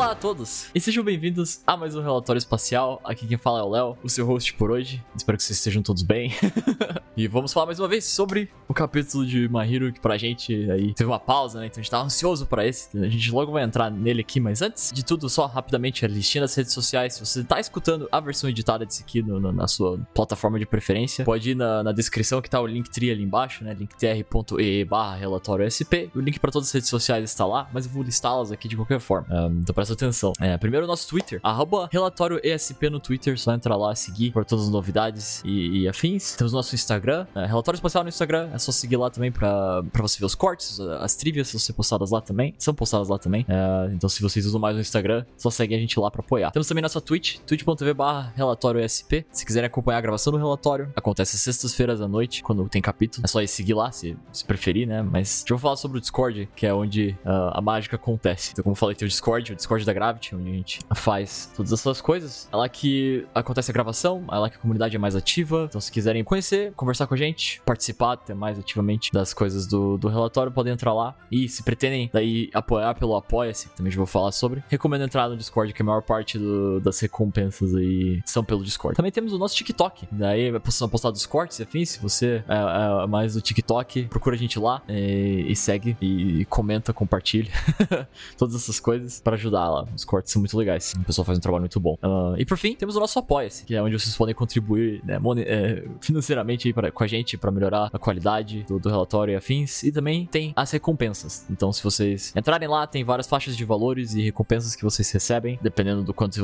Olá a todos e sejam bem-vindos a mais um Relatório Espacial. Aqui quem fala é o Léo, o seu host por hoje. Espero que vocês estejam todos bem. e vamos falar mais uma vez sobre o capítulo de Mahiro, que pra gente aí teve uma pausa, né? Então a gente tava ansioso pra esse. A gente logo vai entrar nele aqui, mas antes de tudo, só rapidamente a listinha das redes sociais. Se você tá escutando a versão editada desse aqui no, no, na sua plataforma de preferência, pode ir na, na descrição que tá o linktree ali embaixo, né? linktr.ee barra relatório SP. O link pra todas as redes sociais está lá, mas eu vou listá-las aqui de qualquer forma. Um, então presta atenção. É, primeiro nosso Twitter, arroba relatório ESP no Twitter, só entra lá, seguir por todas as novidades e, e afins. Temos nosso Instagram, é, relatório espacial no Instagram, é só seguir lá também pra, pra você ver os cortes, as trivias ser postadas lá também, são postadas lá também. É, então se vocês usam mais o Instagram, só segue a gente lá pra apoiar. Temos também nossa Twitch, twitch.tv barra relatório ESP. Se quiserem acompanhar a gravação do relatório, acontece sextas-feiras à noite, quando tem capítulo. É só ir seguir lá, se, se preferir, né? Mas deixa eu falar sobre o Discord, que é onde uh, a mágica acontece. Então, como eu falei, tem o Discord, o Discord da Gravity, onde a gente faz todas essas coisas. É lá que acontece a gravação, é lá que a comunidade é mais ativa. Então, se quiserem conhecer, conversar com a gente, participar até mais ativamente das coisas do, do relatório, podem entrar lá. E se pretendem daí apoiar pelo Apoia-se, também já vou falar sobre, recomendo entrar no Discord, que a maior parte do, das recompensas aí são pelo Discord. Também temos o nosso TikTok, daí são postados cortes e afins. Se você é, é mais do TikTok, procura a gente lá e, e segue e comenta, compartilha todas essas coisas para ajudar lá. Os cortes são muito legais. O pessoal faz um trabalho muito bom. Uh, e por fim, temos o nosso Apoia-se, que é onde vocês podem contribuir né, é, financeiramente pra, com a gente para melhorar a qualidade do, do, relatório e afins. E também tem as recompensas. Então, se vocês entrarem lá, tem várias faixas de valores e recompensas que vocês recebem, dependendo do quanto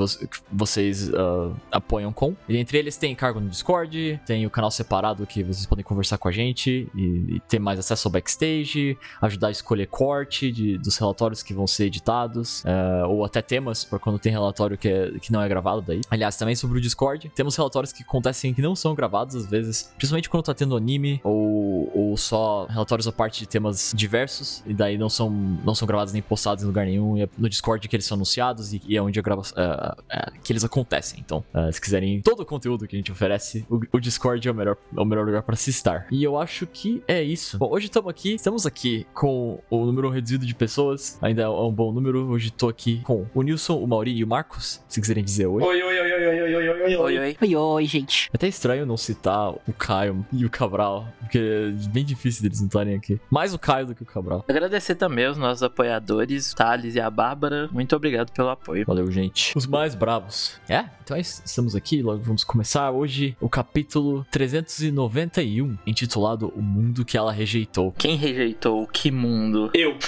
vocês uh, apoiam com. E entre eles tem cargo no Discord, tem o canal separado que vocês podem conversar com a gente e, e ter mais acesso ao backstage, ajudar a escolher corte de, dos relatórios que vão ser editados, uh, ou até temas para quando tem relatório que, é, que não é gravado daí. Aliás, também sobre o Discord, temos relatórios que acontecem que não são gravados às vezes, principalmente quando tá tendo anime ou, ou só relatórios a parte de temas diversos, e daí não são, não são gravados nem postados em lugar nenhum, e é no Discord que eles são anunciados e, e é onde a grava, uh, uh, que eles acontecem. Então, se quiserem todo o conteúdo que a gente oferece, o, o Discord é o melhor, é o melhor lugar para se estar. E eu acho que é isso. Bom, hoje estamos aqui, estamos aqui com o número reduzido de pessoas, ainda é um bom número. Hoje tô aqui com o Nilson, o Mauri e o Marcos, se quiserem dizer oi. Oi, oi, oi, oi, oi, oi, oi, oi, oi, oi. Oi, oi, gente. É até estranho não citar o Caio e o Cabral, porque é bem difícil deles não estarem aqui. Mais o Caio do que o Cabral. Agradecer também aos nossos apoiadores, Thales e a Bárbara. Muito obrigado pelo apoio. Valeu, gente. Os mais bravos. É, então é estamos aqui, logo vamos começar hoje o capítulo 391, intitulado O Mundo que ela rejeitou. Quem rejeitou? Que mundo? Eu.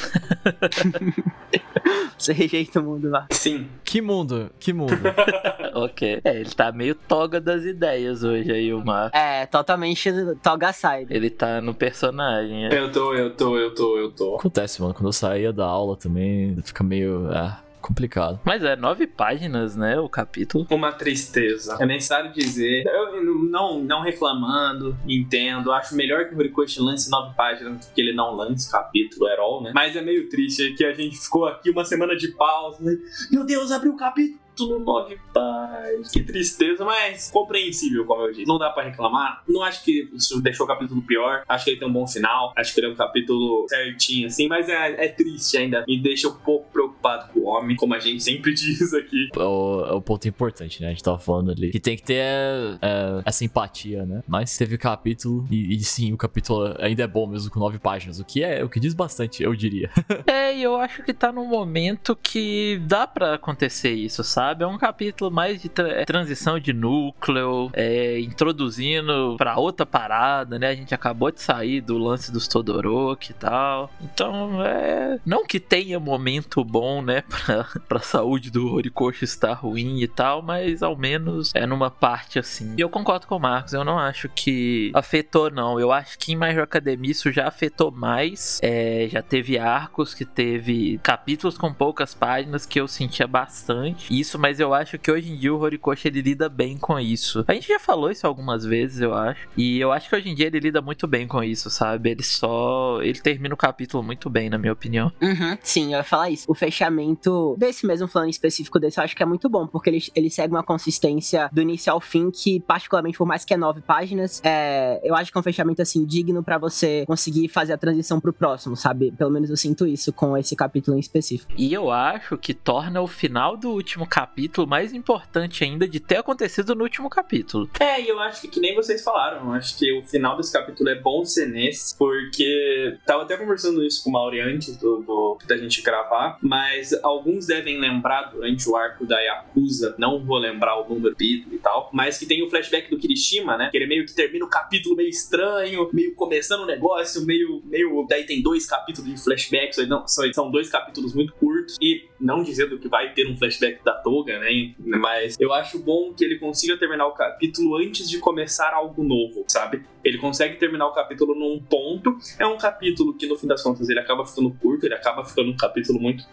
Você rejeita o mundo lá. Sim. Que mundo? Que mundo? ok. É, ele tá meio toga das ideias hoje aí, o Marco. É, totalmente toga side. Ele tá no personagem. É. Eu tô, eu tô, eu tô, eu tô. Acontece, mano. Quando eu saía da aula também, fica meio. Ah, complicado. Mas é nove páginas, né? O capítulo. Uma tristeza. É necessário dizer. Eu não, não reclamando, entendo. Acho melhor que o Horikoshi lance nove páginas do que ele não lance capítulo at all, né? Mas é meio triste que a gente ficou aqui uma semana de pausa. Meu Deus, abriu o capítulo tudo nove paz. Que tristeza, mas compreensível, como eu disse. Não dá pra reclamar. Não acho que isso deixou o capítulo pior. Acho que ele tem um bom final. Acho que ele é um capítulo certinho, assim. Mas é, é triste ainda. Me deixa um pouco preocupado com o homem, como a gente sempre diz aqui. É o, é o ponto importante, né? A gente tava falando ali. Que tem que ter é, essa empatia, né? Mas teve o capítulo. E, e, sim, o capítulo ainda é bom mesmo com nove páginas. O que é o que diz bastante, eu diria. é, e eu acho que tá num momento que dá para acontecer isso, sabe? Sabe? É um capítulo mais de tra é, transição de núcleo, é, introduzindo para outra parada, né? A gente acabou de sair do lance dos Todoroki e tal. Então, é. Não que tenha momento bom, né? Pra, pra saúde do Horikoshi estar ruim e tal, mas ao menos é numa parte assim. E eu concordo com o Marcos, eu não acho que afetou, não. Eu acho que em Hero Academia isso já afetou mais. É, já teve arcos que teve capítulos com poucas páginas que eu sentia bastante. Isso mas eu acho que hoje em dia o Horikoshi ele lida bem com isso. A gente já falou isso algumas vezes, eu acho. E eu acho que hoje em dia ele lida muito bem com isso, sabe? Ele só. Ele termina o capítulo muito bem, na minha opinião. Uhum, sim, eu ia falar isso. O fechamento desse mesmo plano específico desse, eu acho que é muito bom, porque ele, ele segue uma consistência do início ao fim que, particularmente, por mais que é nove páginas, é, eu acho que é um fechamento, assim, digno para você conseguir fazer a transição pro próximo, sabe? Pelo menos eu sinto isso com esse capítulo em específico. E eu acho que torna o final do último capítulo mais importante ainda de ter acontecido no último capítulo. É, e eu acho que, que nem vocês falaram, eu acho que o final desse capítulo é bom ser nesse, porque tava até conversando isso com o Mauri antes do, do, da gente gravar, mas alguns devem lembrar durante o arco da Yakuza, não vou lembrar o número capítulo e tal, mas que tem o flashback do Kirishima, né? Que ele meio que termina o capítulo meio estranho, meio começando o negócio, meio, meio. Daí tem dois capítulos de flashbacks, não, são dois capítulos muito curtos, e não dizendo que vai ter um flashback da Toga, né? Mas eu acho bom que ele consiga terminar o capítulo antes de começar algo novo, sabe? Ele consegue terminar o capítulo num ponto. É um capítulo que, no fim das contas, ele acaba ficando curto, ele acaba ficando um capítulo muito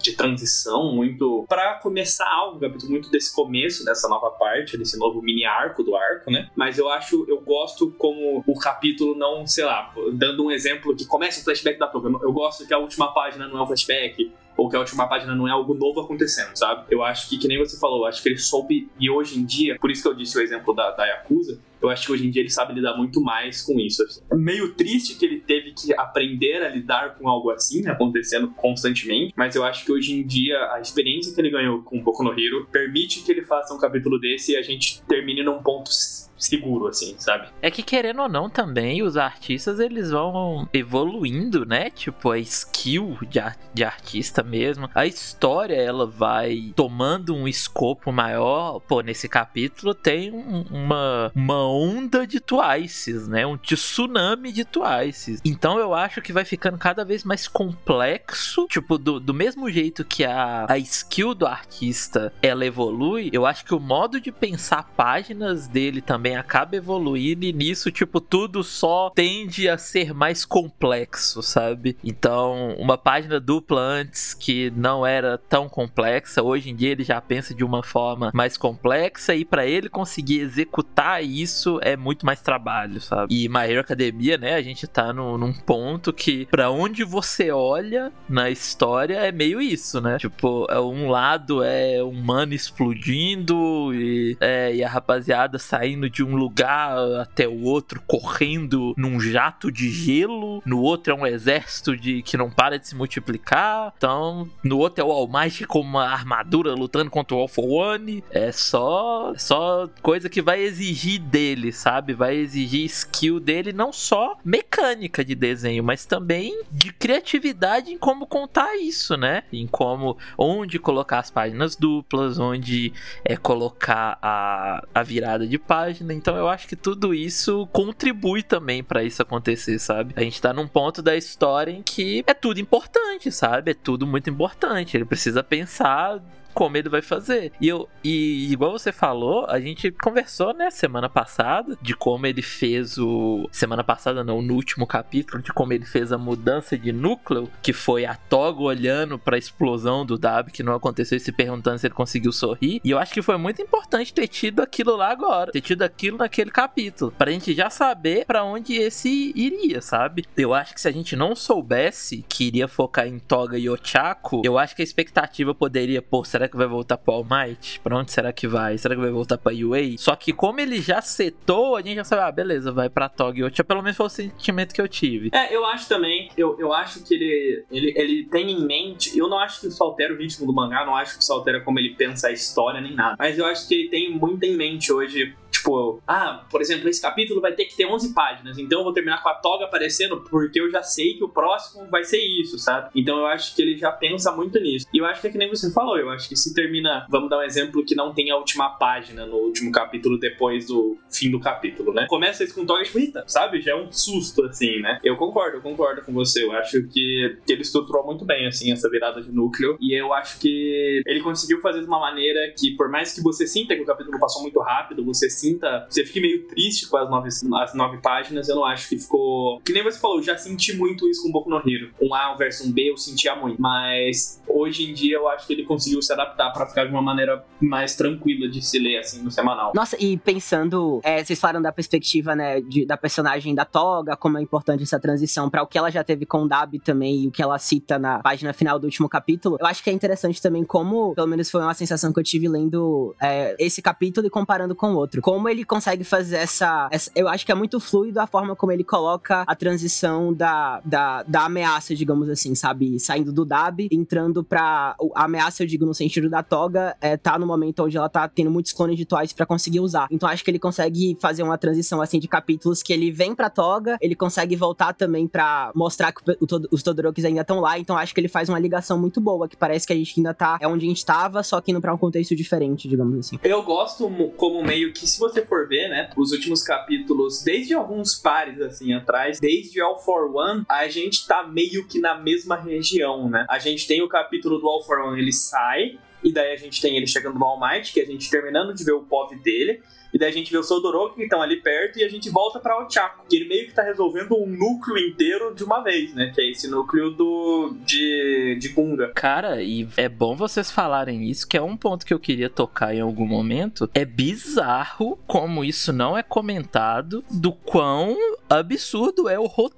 de transição, muito. para começar algo, um capítulo muito desse começo, dessa nova parte, desse novo mini arco do arco, né? Mas eu acho, eu gosto como o capítulo não, sei lá, dando um exemplo que começa o flashback da Toga. Eu gosto que a última página não é um flashback, ou que a última página não é algo novo acontecendo, sabe? Eu acho que, que nem você falou, acho que ele soube, e hoje em dia, por isso que eu disse o exemplo da, da Yakuza, eu acho que hoje em dia ele sabe lidar muito mais com isso. É meio triste que ele teve que aprender a lidar com algo assim, acontecendo constantemente, mas eu acho que hoje em dia a experiência que ele ganhou com Boku no Hero permite que ele faça um capítulo desse e a gente termine num ponto seguro, assim, sabe? É que querendo ou não também, os artistas eles vão evoluindo, né? Tipo, a skill de, ar de artista mesmo. A história ela vai tomando um escopo maior. Pô, nesse capítulo tem um, uma, uma onda de twices, né? Um tsunami de twices. Então eu acho que vai ficando cada vez mais complexo. Tipo, do, do mesmo jeito que a, a skill do artista ela evolui, eu acho que o modo de pensar páginas dele também acaba evoluindo e nisso, tipo, tudo só tende a ser mais complexo, sabe? Então, uma página dupla antes que não era tão complexa, hoje em dia ele já pensa de uma forma mais complexa e para ele conseguir executar isso é muito mais trabalho, sabe? E My Hero Academia, né, a gente tá no, num ponto que para onde você olha na história é meio isso, né? Tipo, é um lado é um humano explodindo e, é, e a rapaziada saindo de um lugar até o outro correndo num jato de gelo, no outro é um exército de que não para de se multiplicar, então no outro é o All Might com uma armadura lutando contra o All for One, é só, só coisa que vai exigir dele dele, sabe? Vai exigir skill dele não só mecânica de desenho, mas também de criatividade em como contar isso, né? Em como onde colocar as páginas duplas, onde é colocar a, a virada de página. Então eu acho que tudo isso contribui também para isso acontecer, sabe? A gente tá num ponto da história em que é tudo importante, sabe? É tudo muito importante. Ele precisa pensar como ele vai fazer. E eu e igual você falou, a gente conversou, né, semana passada, de como ele fez o semana passada não, no último capítulo, de como ele fez a mudança de núcleo, que foi a Toga olhando para a explosão do Dab que não aconteceu e se perguntando se ele conseguiu sorrir. E eu acho que foi muito importante ter tido aquilo lá agora, ter tido aquilo naquele capítulo, pra gente já saber para onde esse iria, sabe? Eu acho que se a gente não soubesse que iria focar em Toga e Ochako, eu acho que a expectativa poderia, pô, será que vai voltar pro All Might? Pra onde será que vai? Será que vai voltar pra UA? Só que como ele já setou, a gente já sabe, ah, beleza, vai pra Tog. Pelo menos foi o sentimento que eu tive. É, eu acho também, eu, eu acho que ele, ele, ele tem em mente, eu não acho que isso altera o ritmo do mangá, não acho que isso altera como ele pensa a história nem nada, mas eu acho que ele tem muito em mente hoje Tipo, ah, por exemplo, esse capítulo vai ter que ter 11 páginas, então eu vou terminar com a toga aparecendo porque eu já sei que o próximo vai ser isso, sabe? Então eu acho que ele já pensa muito nisso. E eu acho que é que nem você falou, eu acho que se termina, vamos dar um exemplo que não tem a última página no último capítulo depois do fim do capítulo, né? Começa isso com toga tipo, eita, sabe? Já é um susto, assim, né? Eu concordo, eu concordo com você. Eu acho que, que ele estruturou muito bem, assim, essa virada de núcleo. E eu acho que ele conseguiu fazer de uma maneira que, por mais que você sinta que o capítulo passou muito rápido, você sinta sinta, você fique meio triste com as nove, as nove páginas, eu não acho que ficou. Que nem você falou, eu já senti muito isso com Boku no Hero. Um A versus um B eu sentia muito. Mas hoje em dia eu acho que ele conseguiu se adaptar para ficar de uma maneira mais tranquila de se ler, assim, no semanal. Nossa, e pensando, é, vocês falaram da perspectiva, né, de, da personagem da Toga, como é importante essa transição para o que ela já teve com o Dabi também e o que ela cita na página final do último capítulo. Eu acho que é interessante também como, pelo menos foi uma sensação que eu tive lendo é, esse capítulo e comparando com o outro. Como ele consegue fazer essa, essa, Eu acho que é muito fluido a forma como ele coloca a transição da, da, da ameaça, digamos assim, sabe? Saindo do Dabi, entrando pra. A ameaça, eu digo, no sentido da Toga, é, tá no momento onde ela tá tendo muitos clones de Twice para conseguir usar. Então acho que ele consegue fazer uma transição assim de capítulos que ele vem pra Toga, ele consegue voltar também para mostrar que o, o, os Todorokis ainda estão lá. Então acho que ele faz uma ligação muito boa, que parece que a gente ainda tá. É onde a gente tava, só que indo pra um contexto diferente, digamos assim. Eu gosto como meio que, se você for ver, né, os últimos capítulos, desde alguns pares assim atrás, desde All for One, a gente tá meio que na mesma região, né? A gente tem o capítulo do All for One, ele sai, e daí a gente tem ele chegando no All Might, que a gente terminando de ver o POV dele. E daí a gente vê o Sodoroki que estão ali perto e a gente volta pra Ochako, que ele meio que tá resolvendo um núcleo inteiro de uma vez, né? Que é esse núcleo do de, de Gunga. Cara, e é bom vocês falarem isso, que é um ponto que eu queria tocar em algum momento. É bizarro como isso não é comentado do quão absurdo é o roteiro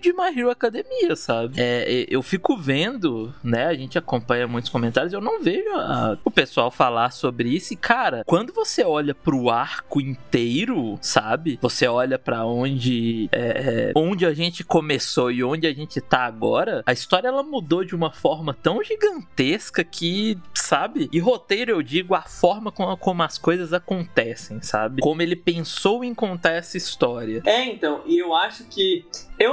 de My Hero Academia, sabe? É, eu fico vendo, né? A gente acompanha muitos comentários, eu não vejo a, o pessoal falar sobre isso. E, cara, quando você olha pro arco inteiro, sabe? Você olha para onde é, onde a gente começou e onde a gente tá agora, a história ela mudou de uma forma tão gigantesca que, sabe? E roteiro eu digo a forma como, como as coisas acontecem, sabe? Como ele pensou em contar essa história. É, então, e eu acho que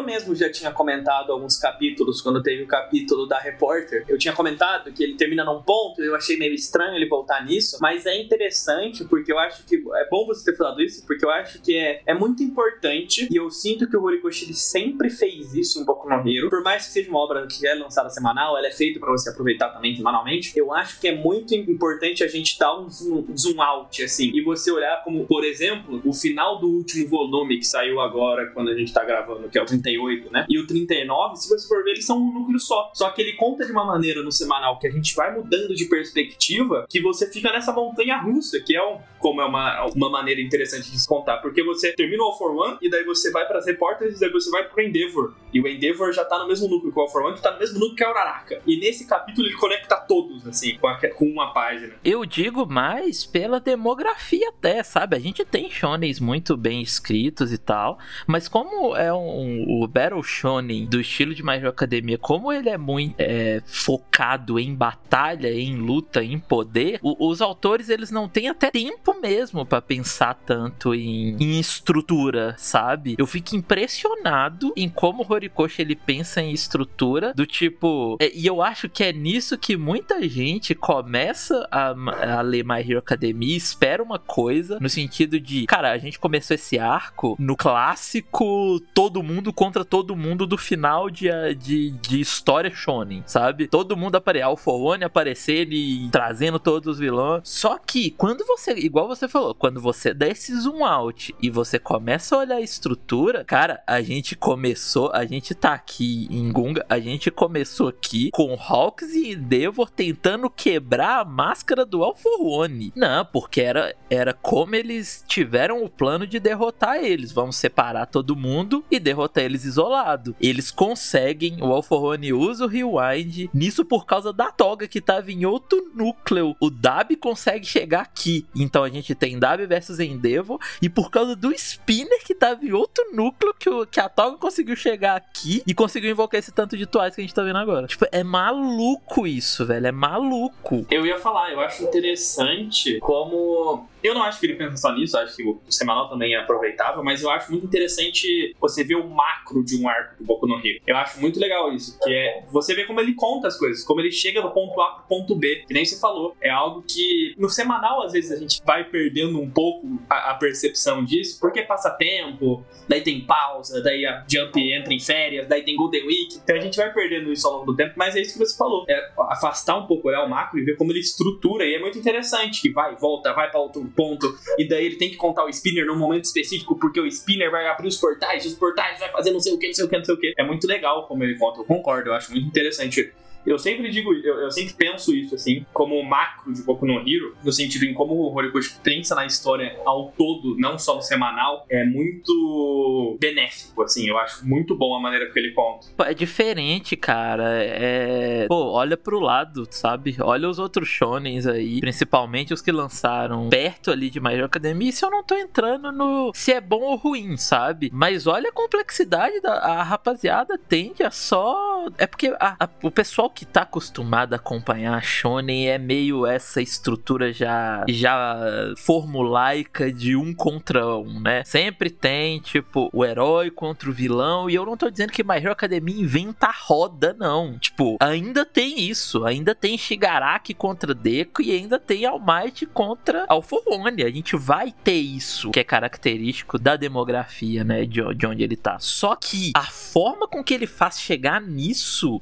mesmo já tinha comentado alguns capítulos, quando teve o capítulo da repórter. Eu tinha comentado que ele termina num ponto, eu achei meio estranho ele voltar nisso, mas é interessante porque eu acho que é bom você ter falado isso, porque eu acho que é, é muito importante e eu sinto que o Horikoshi ele sempre fez isso em Boku no Hero. Por mais que seja uma obra que é lançada semanal, ela é feita para você aproveitar também semanalmente. Eu acho que é muito importante a gente dar um zoom, zoom out, assim, e você olhar como, por exemplo, o final do último volume que saiu agora, quando a gente tá gravando, que é o 38, né? E o 39, se você for ver, eles são um núcleo só. Só que ele conta de uma maneira no semanal que a gente vai mudando de perspectiva, que você fica nessa montanha russa, que é um, como é uma, uma maneira interessante de se contar. Porque você termina o All for One, e daí você vai para as repórteres, e daí você vai pro Endeavor. E o Endeavor já tá no mesmo núcleo que o All for One, que tá no mesmo núcleo que a Uraraka. E nesse capítulo ele conecta todos, assim, com, a, com uma página. Eu digo mais pela demografia até, sabe? A gente tem shonens muito bem escritos e tal, mas como é um, o Battle Shonen do estilo de My Hero Academia, como ele é muito é, focado em batalha, em luta, em poder, o, os autores eles não têm até tempo mesmo para pensar tanto em, em, estrutura, sabe? Eu fico impressionado em como o Horikoshi ele pensa em estrutura do tipo, é, e eu acho que é nisso que muita gente começa a, a ler My Hero Academia, espera uma coisa no sentido de, cara, a gente começou esse arco no clássico todo mundo contra todo mundo do final de, de, de história shonen, sabe? Todo mundo aparecer, Alpha One aparecer e trazendo todos os vilões. Só que quando você, igual você falou, quando você dá esse zoom out e você começa a olhar a estrutura, cara, a gente começou, a gente tá aqui em Gunga, a gente começou aqui com Hawks e Endeavor tentando quebrar a máscara do Alpha One. Não, porque era, era como eles tiveram o plano de derrotar eles. Vamos separar todo mundo e derrotar eles isolado. Eles conseguem, o Alpha One usa o Rewind, nisso por causa da toga que tava em outro núcleo. O Dab consegue chegar aqui. Então a gente tem Dab versus Endeavor, e por causa do Spinner que tava em outro núcleo que, o, que a toga conseguiu chegar aqui e conseguiu invocar esse tanto de Twice que a gente tá vendo agora. Tipo, é maluco isso, velho. É maluco. Eu ia falar, eu acho interessante como eu não acho que ele pensa só nisso, acho que o semanal também é aproveitável, mas eu acho muito interessante você ver o macro de um arco do Boku no Hero. Eu acho muito legal isso, que é você ver como ele conta as coisas, como ele chega do ponto A pro ponto B, que nem você falou. É algo que no semanal, às vezes, a gente vai perdendo um pouco a, a percepção disso, porque passa tempo, daí tem pausa, daí a Jump entra em férias, daí tem Golden Week, então a gente vai perdendo isso ao longo do tempo, mas é isso que você falou. É afastar um pouco, olhar o macro e ver como ele estrutura, e é muito interessante, que vai, volta, vai para outro ponto, e daí ele tem que contar o spinner num momento específico, porque o spinner vai abrir os portais, os portais vai fazer não sei o que, não sei o que, não sei o que. É muito legal como ele conta, eu concordo, eu acho muito interessante eu sempre digo, eu, eu sempre penso isso, assim, como macro de Boku no Hero, no sentido em como o Horikoshi pensa na história ao todo, não só no semanal, é muito benéfico, assim, eu acho muito bom a maneira que ele conta. É diferente, cara, é... Pô, olha pro lado, sabe? Olha os outros shonens aí, principalmente os que lançaram perto ali de Hero Academia, e se eu não tô entrando no se é bom ou ruim, sabe? Mas olha a complexidade da a rapaziada tende a só... É porque a, a, o pessoal que tá acostumado a acompanhar a Shonen é meio essa estrutura já já formulaica de um contra um, né? Sempre tem, tipo, o herói contra o vilão, e eu não tô dizendo que My Hero Academia inventa a roda, não. Tipo, ainda tem isso, ainda tem Shigaraki contra Deku e ainda tem All Might contra Alpha One. A gente vai ter isso, que é característico da demografia, né, de, de onde ele tá. Só que a forma com que ele faz chegar nisso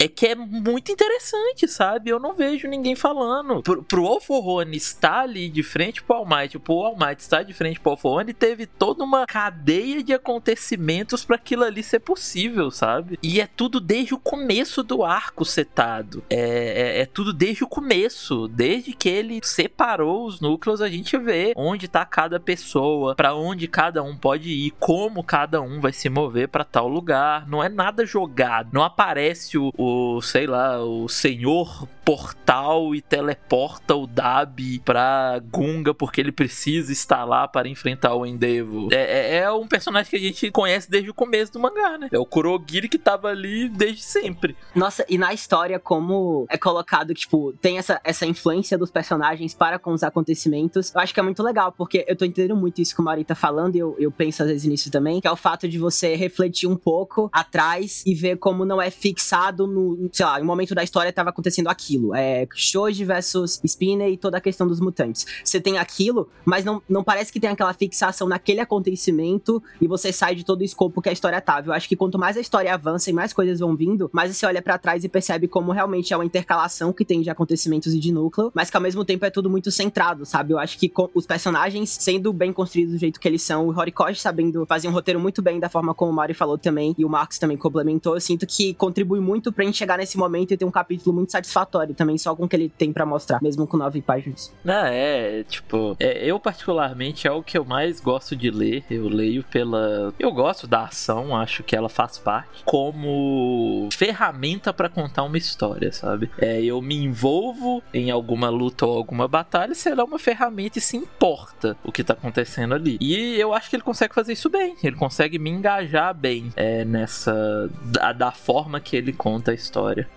é que é muito interessante interessante, sabe? Eu não vejo ninguém falando. Pro, pro Alforrone estar ali de frente pro Almighty, pro Almighty estar de frente pro Alforrone, teve toda uma cadeia de acontecimentos para aquilo ali ser possível, sabe? E é tudo desde o começo do arco setado. É, é, é tudo desde o começo. Desde que ele separou os núcleos, a gente vê onde tá cada pessoa, para onde cada um pode ir, como cada um vai se mover para tal lugar. Não é nada jogado. Não aparece o, o sei lá, o senhor portal e teleporta o Dabi pra Gunga porque ele precisa estar lá para enfrentar o Endeavor. É, é, é, um personagem que a gente conhece desde o começo do mangá, né? É o Kurogiri que tava ali desde sempre. Nossa, e na história, como é colocado, tipo, tem essa, essa influência dos personagens para com os acontecimentos, eu acho que é muito legal, porque eu tô entendendo muito isso que o Mauri tá falando, e eu, eu penso às vezes nisso também, que é o fato de você refletir um pouco atrás e ver como não é no, sei lá, em um momento da história tava acontecendo aquilo. É Shoji versus Spinner e toda a questão dos mutantes. Você tem aquilo, mas não, não parece que tem aquela fixação naquele acontecimento e você sai de todo o escopo que a história tava. Eu acho que quanto mais a história avança e mais coisas vão vindo, mais você olha para trás e percebe como realmente é uma intercalação que tem de acontecimentos e de núcleo, mas que ao mesmo tempo é tudo muito centrado, sabe? Eu acho que os personagens sendo bem construídos do jeito que eles são, o Horikoshi sabendo fazer um roteiro muito bem da forma como o Mario falou também, e o Marcos também complementou, eu sinto que contribui muito pra gente chegar nesse momento e ter um capítulo muito satisfatório também, só com o que ele tem para mostrar, mesmo com nove páginas. Ah, é, tipo, é, eu particularmente é o que eu mais gosto de ler. Eu leio pela. Eu gosto da ação, acho que ela faz parte como ferramenta para contar uma história, sabe? É, eu me envolvo em alguma luta ou alguma batalha, será uma ferramenta e se importa o que tá acontecendo ali. E eu acho que ele consegue fazer isso bem. Ele consegue me engajar bem é, nessa. Da, da forma que ele conta a história.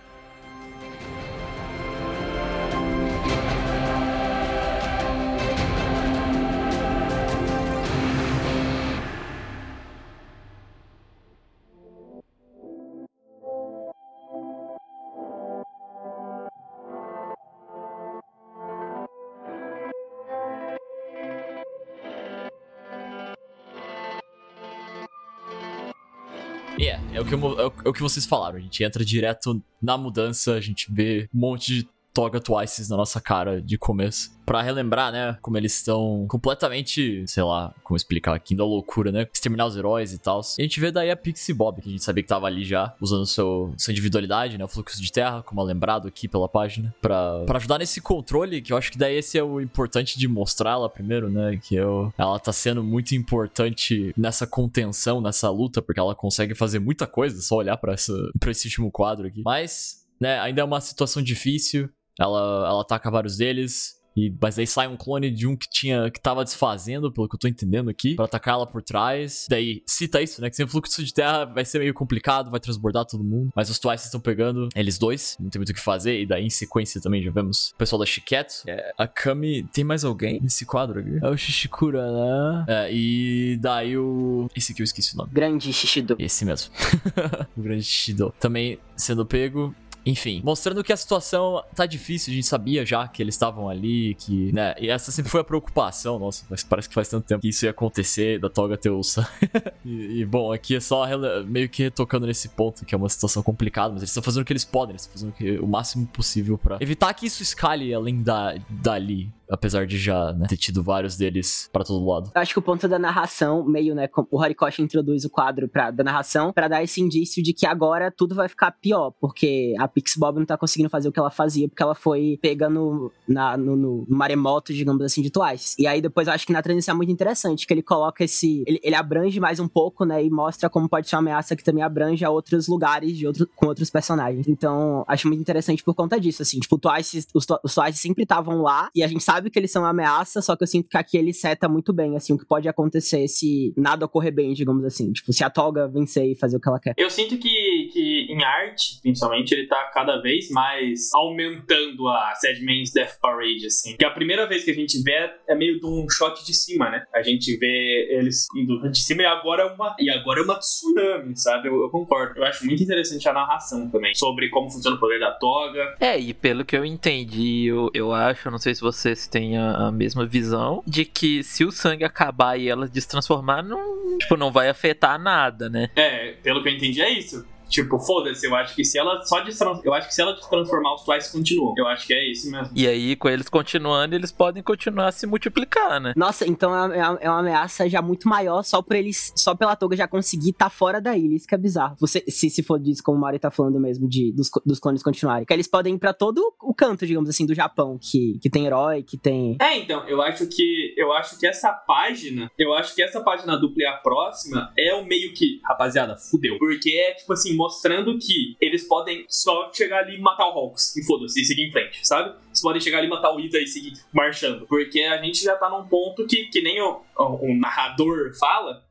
É, é o, que é, é o que vocês falaram. A gente entra direto na mudança, a gente vê um monte de Toga Twices na nossa cara de começo. Pra relembrar, né, como eles estão completamente, sei lá, como explicar aqui, da loucura, né? Exterminar os heróis e tal. E a gente vê daí a Pixie Bob, que a gente sabia que tava ali já, usando seu, sua individualidade, né? O fluxo de terra, como é lembrado aqui pela página, pra, pra ajudar nesse controle, que eu acho que daí esse é o importante de mostrar ela primeiro, né? Que eu, ela tá sendo muito importante nessa contenção, nessa luta, porque ela consegue fazer muita coisa, só olhar para esse último quadro aqui. Mas, né, ainda é uma situação difícil. Ela, ela ataca vários deles. E, mas aí sai um clone de um que tinha que tava desfazendo, pelo que eu tô entendendo aqui, para atacar ela por trás. Daí cita isso, né? Que sem fluxo de terra vai ser meio complicado, vai transbordar todo mundo. Mas os Twice estão pegando eles dois, não tem muito o que fazer. E daí em sequência também já vemos o pessoal da Shiket. É, a Kami. Tem mais alguém nesse quadro aqui? É o Shishikura, né? É, e daí o. Esse aqui eu esqueci o nome. Grande Shishido. Esse mesmo. o grande Shishido. Também sendo pego. Enfim, mostrando que a situação tá difícil, a gente sabia já que eles estavam ali, que, né, e essa sempre foi a preocupação, nossa, parece que faz tanto tempo que isso ia acontecer, da Toga ter Ulsa. e, e, bom, aqui é só meio que retocando nesse ponto, que é uma situação complicada, mas eles estão fazendo o que eles podem, eles estão fazendo o, que, o máximo possível para evitar que isso escale além da, dali. Apesar de já né, ter tido vários deles pra todo lado. Eu acho que o ponto da narração, meio, né, o Horikoshi introduz o quadro pra, da narração para dar esse indício de que agora tudo vai ficar pior, porque a Pixbob não tá conseguindo fazer o que ela fazia, porque ela foi pegando na, no, no maremoto, digamos assim, de Twice. E aí depois eu acho que na transição é muito interessante, que ele coloca esse... Ele, ele abrange mais um pouco, né, e mostra como pode ser uma ameaça que também abrange a outros lugares de outro, com outros personagens. Então, acho muito interessante por conta disso, assim. Tipo, Twice, os, os Twice sempre estavam lá, e a gente sabe que eles são uma ameaça, só que eu sinto que aqui ele seta muito bem, assim, o que pode acontecer se nada ocorrer bem, digamos assim. Tipo, se a Toga vencer e fazer o que ela quer. Eu sinto que, que em arte, principalmente, ele tá cada vez mais aumentando a Sadman's Death Parade, assim. Que a primeira vez que a gente vê é meio de um shot de cima, né? A gente vê eles indo de cima e agora é uma, e agora é uma tsunami, sabe? Eu, eu concordo. Eu acho muito interessante a narração também, sobre como funciona o poder da toga. É, e pelo que eu entendi, eu, eu acho, não sei se vocês têm a, a mesma visão, de que se o sangue acabar e ela destransformar, não, tipo, não vai afetar nada, né? É, pelo que eu entendi é isso. Tipo, foda-se, eu acho que se ela só eu acho que se ela transformar os Twice continuam. Eu acho que é isso mesmo. E aí, com eles continuando, eles podem continuar a se multiplicar, né? Nossa, então é, é uma ameaça já muito maior só por eles, só pela Toga já conseguir estar tá fora da ilha. Isso que é bizarro. Você, se, se for disso, como o Mario tá falando mesmo, de, dos, dos clones continuarem. Que eles podem ir pra todo o canto, digamos assim, do Japão, que, que tem herói, que tem. É, então, eu acho que. Eu acho que essa página. Eu acho que essa página dupla e a próxima é o meio que. Rapaziada, fudeu. Porque é, tipo assim, mostrando que eles podem só chegar ali e matar o Hawks. E foda-se, e seguir em frente, sabe? Eles podem chegar ali e matar o Ida e seguir marchando. Porque a gente já tá num ponto que, que nem o, o, o narrador fala,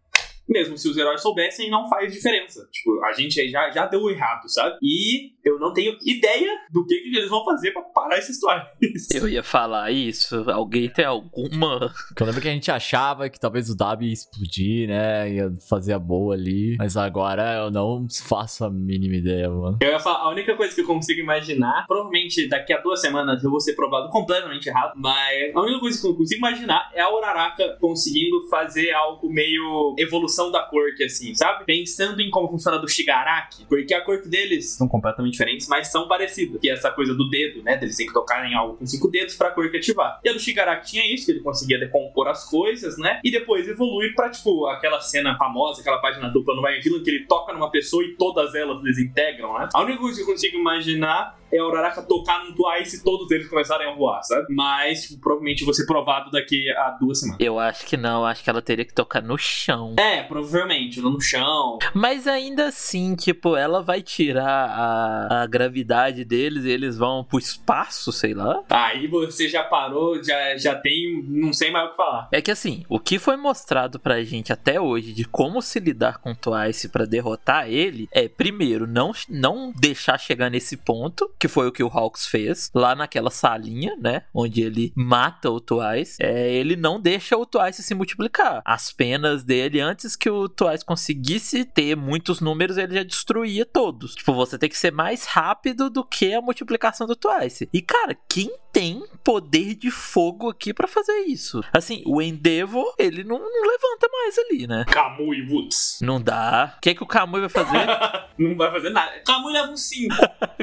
mesmo se os heróis soubessem, não faz diferença. Tipo, a gente já, já deu errado, sabe? E eu não tenho ideia do que, que eles vão fazer pra parar essa história. Eu ia falar isso. Alguém tem alguma. Eu lembro que a gente achava que talvez o Dab ia explodir, né? Ia fazer a boa ali. Mas agora eu não faço a mínima ideia, mano. Eu ia falar, a única coisa que eu consigo imaginar, provavelmente daqui a duas semanas eu vou ser provado completamente errado, mas a única coisa que eu consigo imaginar é a Uraraka conseguindo fazer algo meio evolução da Quirk, assim, sabe? Pensando em como funciona do Shigaraki, porque a Quirk deles são completamente diferentes, mas são parecidas. Que é essa coisa do dedo, né? Eles têm que tocar em algo com cinco dedos pra Quirk ativar. E a do Shigaraki tinha isso, que ele conseguia decompor as coisas, né? E depois evoluir pra, tipo, aquela cena famosa, aquela página dupla no Vai Villain, que ele toca numa pessoa e todas elas desintegram, né? A única coisa que eu consigo imaginar é a Uraraka tocar no Twice e todos eles começarem a voar, sabe? Mas, tipo, provavelmente ser provado daqui a duas semanas. Eu acho que não, acho que ela teria que tocar no chão. É, provavelmente, no chão. Mas ainda assim, tipo, ela vai tirar a, a gravidade deles e eles vão pro espaço, sei lá. Aí você já parou, já, já tem. Não sei mais o que falar. É que assim, o que foi mostrado pra gente até hoje de como se lidar com o Twice pra derrotar ele é, primeiro, não, não deixar chegar nesse ponto que foi o que o Hawks fez lá naquela salinha, né? Onde ele mata o Twice. É, ele não deixa o Twice se multiplicar. As penas dele, antes que o Twice conseguisse ter muitos números, ele já destruía todos. Tipo, você tem que ser mais rápido do que a multiplicação do Twice. E, cara, quem tem poder de fogo aqui para fazer isso? Assim, o Endeavor, ele não, não, levanta mais ali, né? Kamui Woods. Não dá. O que, é que o Kamui vai fazer? não vai fazer nada. Kamui leva um 5.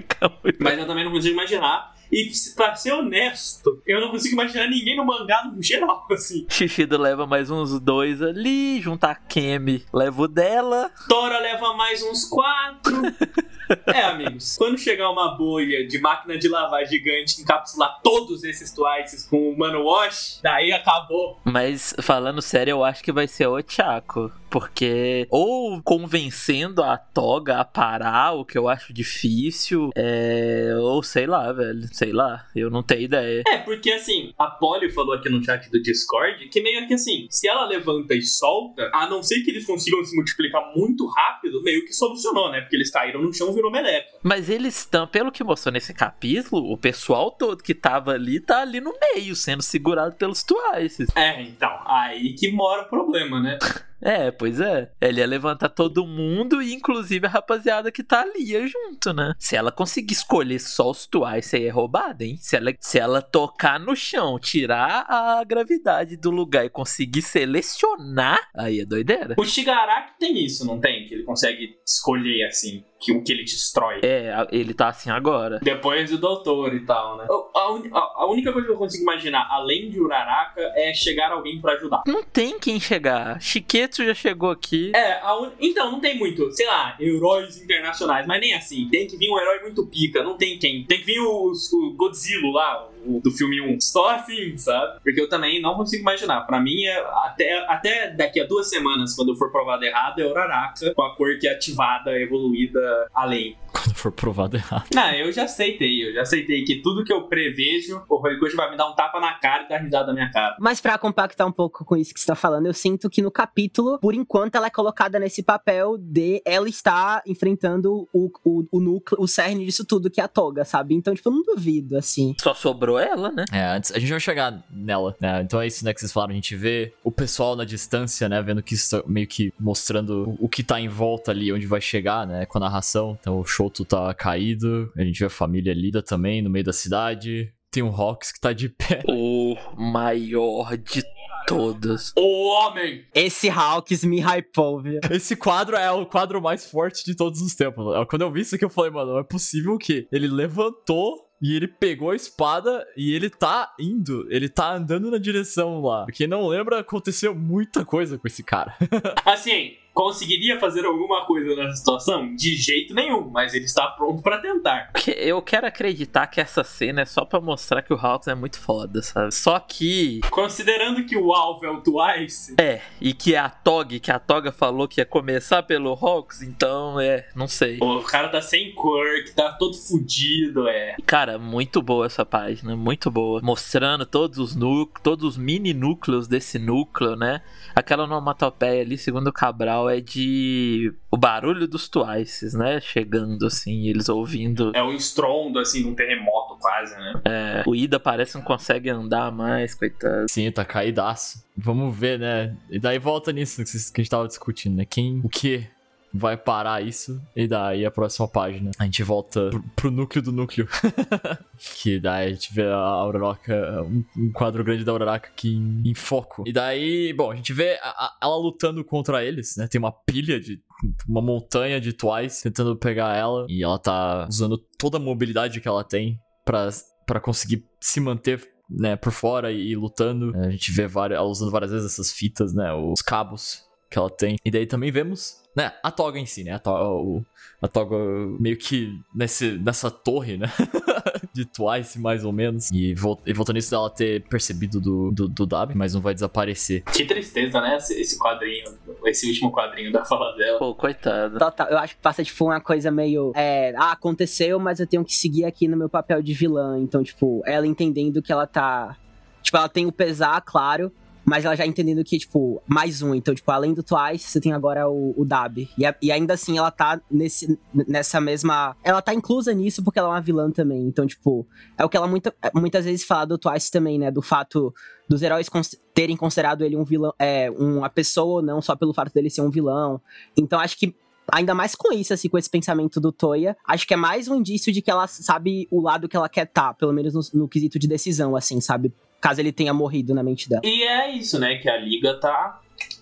Mas eu também não consigo imaginar. E pra ser honesto, eu não consigo imaginar ninguém no mangá no geral, assim. Shishido leva mais uns dois ali, juntar a Kemi leva o dela. Tora leva mais uns quatro. é, amigos, quando chegar uma bolha de máquina de lavar gigante encapsular todos esses twices com o Mano Wash, daí acabou. Mas falando sério, eu acho que vai ser o Chaco. Porque ou convencendo a Toga a parar, o que eu acho difícil, é... ou sei lá, velho, sei lá, eu não tenho ideia. É, porque assim, a Polly falou aqui no chat do Discord que meio que assim, se ela levanta e solta, a não ser que eles consigam se multiplicar muito rápido, meio que solucionou, né? Porque eles caíram no chão e virou meleca. Mas eles estão, pelo que mostrou nesse capítulo, o pessoal todo que tava ali tá ali no meio, sendo segurado pelos Twices. É, então, aí que mora o problema, né? É, pois é. Ele ia levantar todo mundo e inclusive a rapaziada que tá ali junto, né? Se ela conseguir escolher só os Twice aí é roubada, hein? Se ela, se ela tocar no chão, tirar a gravidade do lugar e conseguir selecionar, aí é doideira. O Shigaraki tem isso, não tem? Que ele consegue escolher assim. Que o que ele destrói. É, ele tá assim agora. Depois do doutor e tal, né? A, a única coisa que eu consigo imaginar, além de Uraraka, é chegar alguém pra ajudar. Não tem quem chegar. Chiqueto já chegou aqui. É, a un- então, não tem muito, sei lá, heróis internacionais, mas nem assim. Tem que vir um herói muito pica, não tem quem. Tem que vir o, o Godzilla lá, do filme 1. Só assim, sabe? Porque eu também não consigo imaginar. Pra mim, é até, até daqui a duas semanas, quando eu for provado errado, é Uraraka, com a cor que é ativada, evoluída, além. Quando for provado errado. Não, eu já aceitei, eu já aceitei que tudo que eu prevejo, o Horikoshi vai me dar um tapa na cara e dar risada na minha cara. Mas pra compactar um pouco com isso que você tá falando, eu sinto que no capítulo, por enquanto, ela é colocada nesse papel de ela estar enfrentando o, o, o núcleo, o cerne disso tudo, que é a Toga, sabe? Então, tipo, eu não duvido, assim. Só sobrou ela, né? É, antes, a gente vai chegar nela, né? Então é isso, né, que vocês falaram. A gente vê o pessoal na distância, né? Vendo que isso tá meio que mostrando o, o que tá em volta ali, onde vai chegar, né? Com a narração. Então o Shoto tá caído. A gente vê a família Lida também no meio da cidade. Tem um Hawks que tá de pé. O maior de todos. O homem! Esse Hawks me hypou, viu? Esse quadro é o quadro mais forte de todos os tempos. Quando eu vi isso aqui, eu falei, mano, não é possível que ele levantou e ele pegou a espada e ele tá indo, ele tá andando na direção lá. Quem não lembra, aconteceu muita coisa com esse cara. Assim, conseguiria fazer alguma coisa nessa situação? De jeito nenhum, mas ele está pronto pra tentar. Que- Eu quero acreditar que essa cena é só pra mostrar que o Hawks é muito foda, sabe? Só que. Considerando que o alvo é o Twice, É, e que a Tog, que a Toga falou que ia começar pelo Hawks, então é, não sei. o cara tá sem quirk, tá todo fudido, é. Cara, muito boa essa página, muito boa. Mostrando todos os núcleos, todos os mini núcleos desse núcleo, né? Aquela onomatopeia ali, segundo o Cabral, é de o barulho dos Twices, né? Chegando assim, eles ouvindo. É um estrondo, assim, de um terremoto quase, né? É, o Ida parece que não consegue andar mais, coitado. Sim, tá caídaço. Vamos ver, né? E daí volta nisso que a gente tava discutindo, né? Quem, o que vai parar isso? E daí a próxima página. A gente volta pro, pro núcleo do núcleo. que daí a gente vê a Auroraka, um, um quadro grande da Auroraka aqui em, em foco. E daí, bom, a gente vê a- a- ela lutando contra eles, né? Tem uma pilha de. Uma montanha de Twice tentando pegar ela. E ela tá usando toda a mobilidade que ela tem pra, pra conseguir se manter né, por fora e, e lutando. A gente vê várias, ela usando várias vezes essas fitas, né, os cabos que ela tem. E daí também vemos, né, a toga em si, né, a toga, o- a toga meio que nesse, nessa torre, né, de Twice, mais ou menos. E, e voltando nisso dela ter percebido do, do, do Dab, mas não vai desaparecer. Que tristeza, né? Esse, esse quadrinho, esse último quadrinho da fala dela. Pô, coitado. Total, eu acho que passa, tipo, uma coisa meio. É, ah, aconteceu, mas eu tenho que seguir aqui no meu papel de vilã. Então, tipo, ela entendendo que ela tá. Tipo, ela tem o pesar, claro. Mas ela já entendendo que, tipo, mais um. Então, tipo, além do Twice, você tem agora o, o Dab. E, a- e ainda assim, ela tá nesse, nessa mesma. Ela tá inclusa nisso porque ela é uma vilã também. Então, tipo, é o que ela muita, muitas vezes fala do Twice também, né? Do fato dos heróis terem considerado ele um vilão, é, uma pessoa ou não, só pelo fato dele ser um vilão. Então, acho que ainda mais com isso, assim, com esse pensamento do Toya, acho que é mais um indício de que ela sabe o lado que ela quer estar, pelo menos no, no quesito de decisão, assim, sabe? Caso ele tenha morrido na mente dela. E é isso, né? Que a liga tá,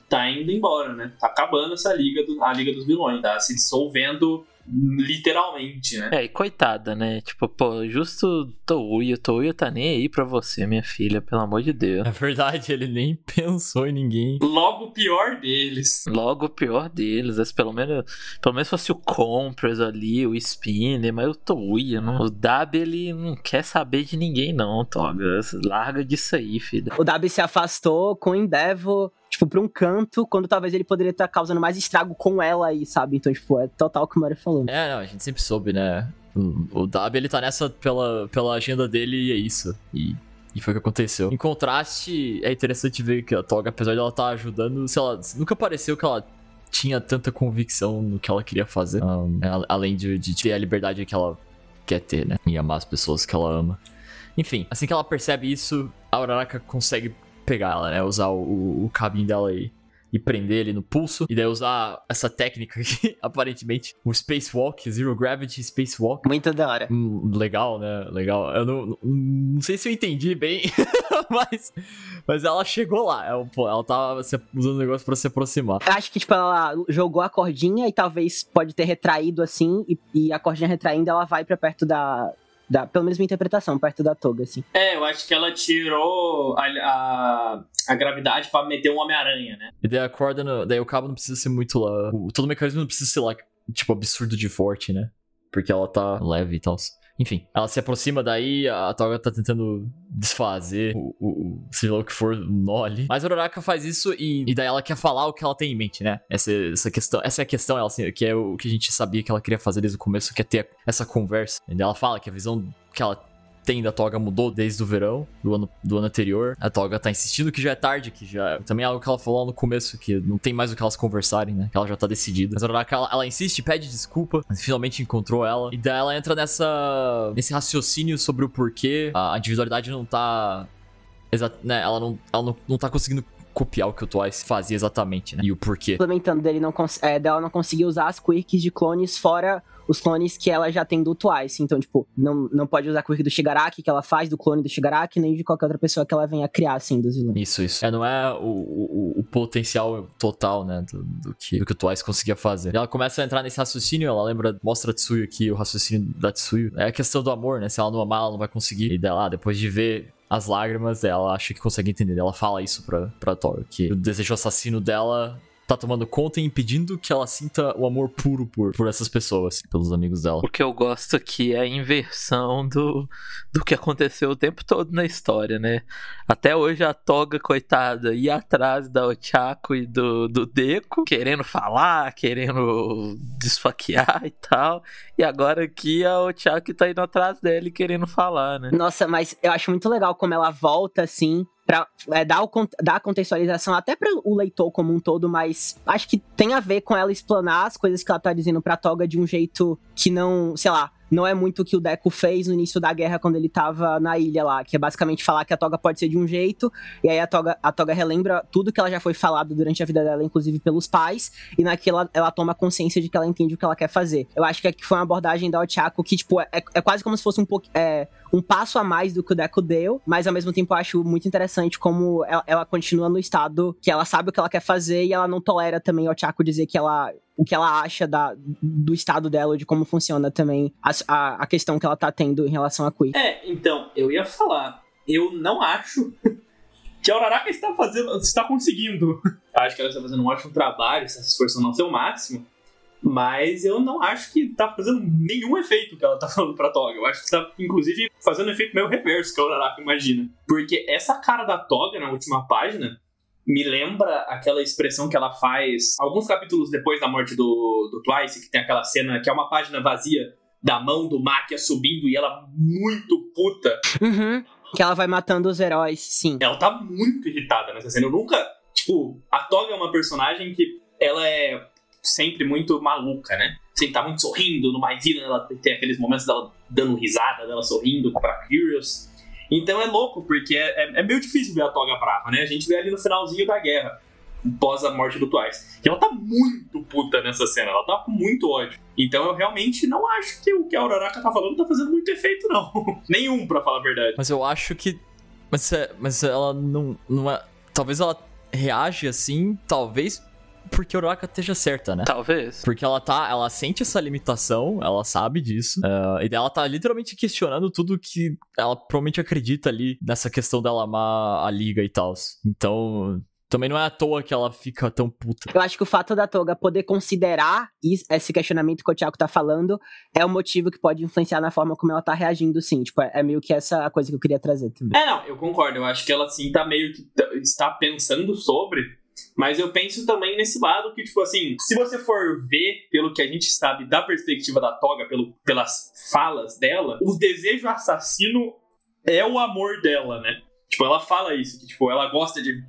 tá indo embora, né? Tá acabando essa liga, do- a liga dos vilões. Tá se dissolvendo literalmente, né? É, e coitada, né? Tipo, pô, justo Touya, Touya tá nem aí pra você, minha filha, pelo amor de Deus. Na verdade, ele nem pensou em ninguém. Logo o pior deles. Logo o pior deles, mas pelo menos, pelo menos fosse o Compress ali, o Spinner, mas o Touya, não. O Dab ele não quer saber de ninguém não, Toga. Larga disso aí, filha. O Dabi se afastou com o Endeavor, tipo, pra um canto, quando talvez ele poderia estar causando mais estrago com ela aí, sabe? Então, tipo, é total o que o Mario falou. É, não, a gente sempre soube, né? O, Dab, ele tá nessa pela, pela agenda dele e é isso. E, e foi o que aconteceu. Em contraste, é interessante ver que a Toga, apesar de ela estar ajudando, sei lá, nunca pareceu que ela tinha tanta convicção no que ela queria fazer. um, além de, de ter a liberdade que ela quer ter, né? E amar as pessoas que ela ama. Enfim, assim que ela percebe isso, a Uraraka consegue pegar ela, né? Usar o, o, cabinho dela aí. e prender ele no pulso. E daí usar essa técnica aqui, aparentemente, o Spacewalk, Zero Gravity Spacewalk. Muito da hora. Hum, legal, né? Legal. Eu não, não, não sei se eu entendi bem, mas, mas ela chegou lá. Ela, pô, ela tava usando o negócio pra se aproximar. Eu acho que, tipo, ela jogou a cordinha e talvez pode ter retraído assim, e, e a cordinha retraindo, ela vai pra perto da, da, pelo menos minha interpretação, perto da toga, assim. É, eu acho que ela tirou a, a, a gravidade pra meter um Homem-Aranha, né? E daí a corda, no, daí o cabo não precisa ser muito lá. O, todo o mecanismo não precisa ser lá, tipo, absurdo de forte, né? Porque ela tá leve e tal. Enfim, ela se aproxima daí, a Toga tá tentando desfazer o, o, o sei lá o que for, o nó ali. Mas a Uraraka faz isso e, e, daí ela quer falar o que ela tem em mente, né? Essa, essa questão, essa é a questão, ela, assim, que é o que a gente sabia que ela queria fazer desde o começo, que é ter essa conversa. E daí ela fala que a visão que ela tem da Toga mudou desde o verão do ano, do ano anterior. A Toga tá insistindo que já é tarde, que já. Também é algo que ela falou no começo, que não tem mais o que elas conversarem, né? Que ela já tá decidida. Mas a Uraraka, ela, ela insiste, pede desculpa, finalmente encontrou ela. E daí ela entra nessa. nesse raciocínio sobre o porquê a individualidade não tá. Exa né? Ela, não, ela não, não tá conseguindo copiar o que o Twice fazia exatamente, né? E o porquê. Complementando dele não é, dela não conseguir usar as quirks de clones fora os clones que ela já tem do Twice. Então, tipo, não, não pode usar a quirk do Shigaraki que ela faz, do clone do Shigaraki, nem de qualquer outra pessoa que ela venha criar, assim, dos vilões. Isso, isso. É, não é o, o, o potencial total, né, do, do, que, do que o Twice conseguia fazer. E ela começa a entrar nesse raciocínio, ela lembra, mostra a Tsuyu aqui, o raciocínio da Tsuyu. É a questão do amor, né? Se ela não amar, ela não vai conseguir. E dela, depois de ver as lágrimas, ela acha que consegue entender. Ela fala isso pra, pra Thor, que o desejo assassino dela tá tomando conta e impedindo que ela sinta o amor puro por, por essas pessoas, pelos amigos dela. O que eu gosto aqui é a inversão do, do que aconteceu o tempo todo na história, né? Até hoje a Toga, coitada, ia atrás da Ochako e do, do Deco, querendo falar, querendo desfaquear e tal. E agora aqui a Ochako tá indo atrás dela e querendo falar, né? Nossa, mas eu acho muito legal como ela volta assim para é, dar, dar a contextualização até para o leitor como um todo, mas acho que tem a ver com ela explanar as coisas que ela tá dizendo pra Toga de um jeito que não, sei lá, não é muito o que o Deco fez no início da guerra quando ele tava na ilha lá, que é basicamente falar que a Toga pode ser de um jeito, e aí a Toga, a Toga relembra tudo que ela já foi falado durante a vida dela, inclusive pelos pais, e naquela ela, toma consciência de que ela entende o que ela quer fazer. Eu acho que aqui foi uma abordagem da Ochako que, tipo, é, é quase como se fosse um pouco. É, um passo a mais do que o Deco deu, mas ao mesmo tempo eu acho muito interessante como ela, ela continua no estado que ela sabe o que ela quer fazer e ela não tolera também o Ochako dizer que ela o que ela acha da, do estado dela, de como funciona também a, a, a, questão que ela tá tendo em relação a Kui. É, então, eu ia falar, eu não acho que a Uraraka está fazendo, está conseguindo. Eu acho que ela está fazendo um ótimo trabalho, está se esforçando ao seu máximo, mas eu não acho que está fazendo nenhum efeito que ela está falando pra Toga. Eu acho que está, inclusive, fazendo um efeito meio reverso que a Uraraka imagina. Porque essa cara da Toga na última página me lembra aquela expressão que ela faz alguns capítulos depois da morte do, do Twice, que tem aquela cena que é uma página vazia da mão do Makia subindo e ela muito puta. Uhum. Que ela vai matando os heróis, sim. Ela tá muito irritada nessa cena. Eu nunca. Tipo, a Toga é uma personagem que ela é sempre muito maluca, né? Sempre tá muito sorrindo. No Mais ela tem aqueles momentos dela dando risada, dela sorrindo pra Curious. Então é louco, porque é, é, é, meio difícil ver a Toga brava, né? A gente vê ali no finalzinho da guerra, pós a morte do Twice. E ela tá muito puta nessa cena, ela tá com muito ódio. Então eu realmente não acho que o que a Uraraka tá falando tá fazendo muito efeito, não. Nenhum, pra falar a verdade. Mas eu acho que. Mas, é, mas ela não, não é. Talvez ela reage assim, talvez porque a Uraka esteja certa, né? Talvez. Porque ela tá, ela sente essa limitação, ela sabe disso. Uh, e ela tá literalmente questionando tudo que ela provavelmente acredita ali nessa questão dela amar a liga e tal. Então, também não é à toa que ela fica tão puta. Eu acho que o fato da Toga poder considerar esse questionamento que o Thiago tá falando é o motivo que pode influenciar na forma como ela tá reagindo, sim. Tipo, é meio que essa coisa que eu queria trazer também. É, não, eu concordo. Eu acho que ela, sim, tá meio que está pensando sobre mas eu penso também nesse lado que, tipo assim, se você for ver pelo que a gente sabe da perspectiva da Toga, pelo, pelas falas dela, o desejo assassino é o amor dela, né? Tipo, ela fala isso, que tipo, ela gosta de.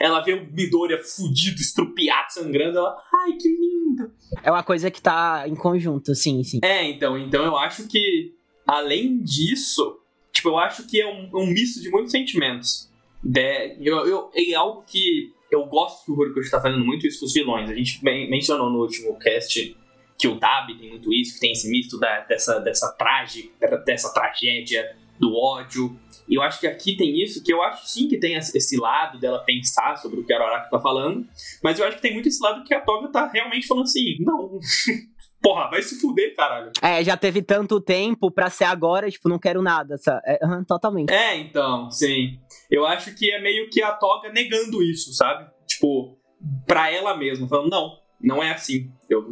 Ela vê o Midoriya fudido, estrupiado, sangrando, ela. Ai, que lindo! É uma coisa que tá em conjunto, sim, sim. É, então, então eu acho que, além disso, tipo, eu acho que é um, um misto de muitos sentimentos. De, eu, eu, é algo que eu gosto que o Horikoshi tá fazendo muito isso com os vilões. A gente mencionou no último cast que o Dabi tem muito isso, que tem esse misto da, dessa, dessa, trage, dessa tragédia, do ódio. E eu acho que aqui tem isso, que eu acho sim que tem esse lado dela pensar sobre o que a Araraka tá falando, mas eu acho que tem muito esse lado que a Toga tá realmente falando assim, não, Porra, vai se fuder, caralho. É, já teve tanto tempo pra ser agora, tipo, não quero nada. Sabe? É, uhum, totalmente. É, então, sim. Eu acho que é meio que a Toga negando isso, sabe? Tipo, pra ela mesma, falando, não, não é assim. Eu,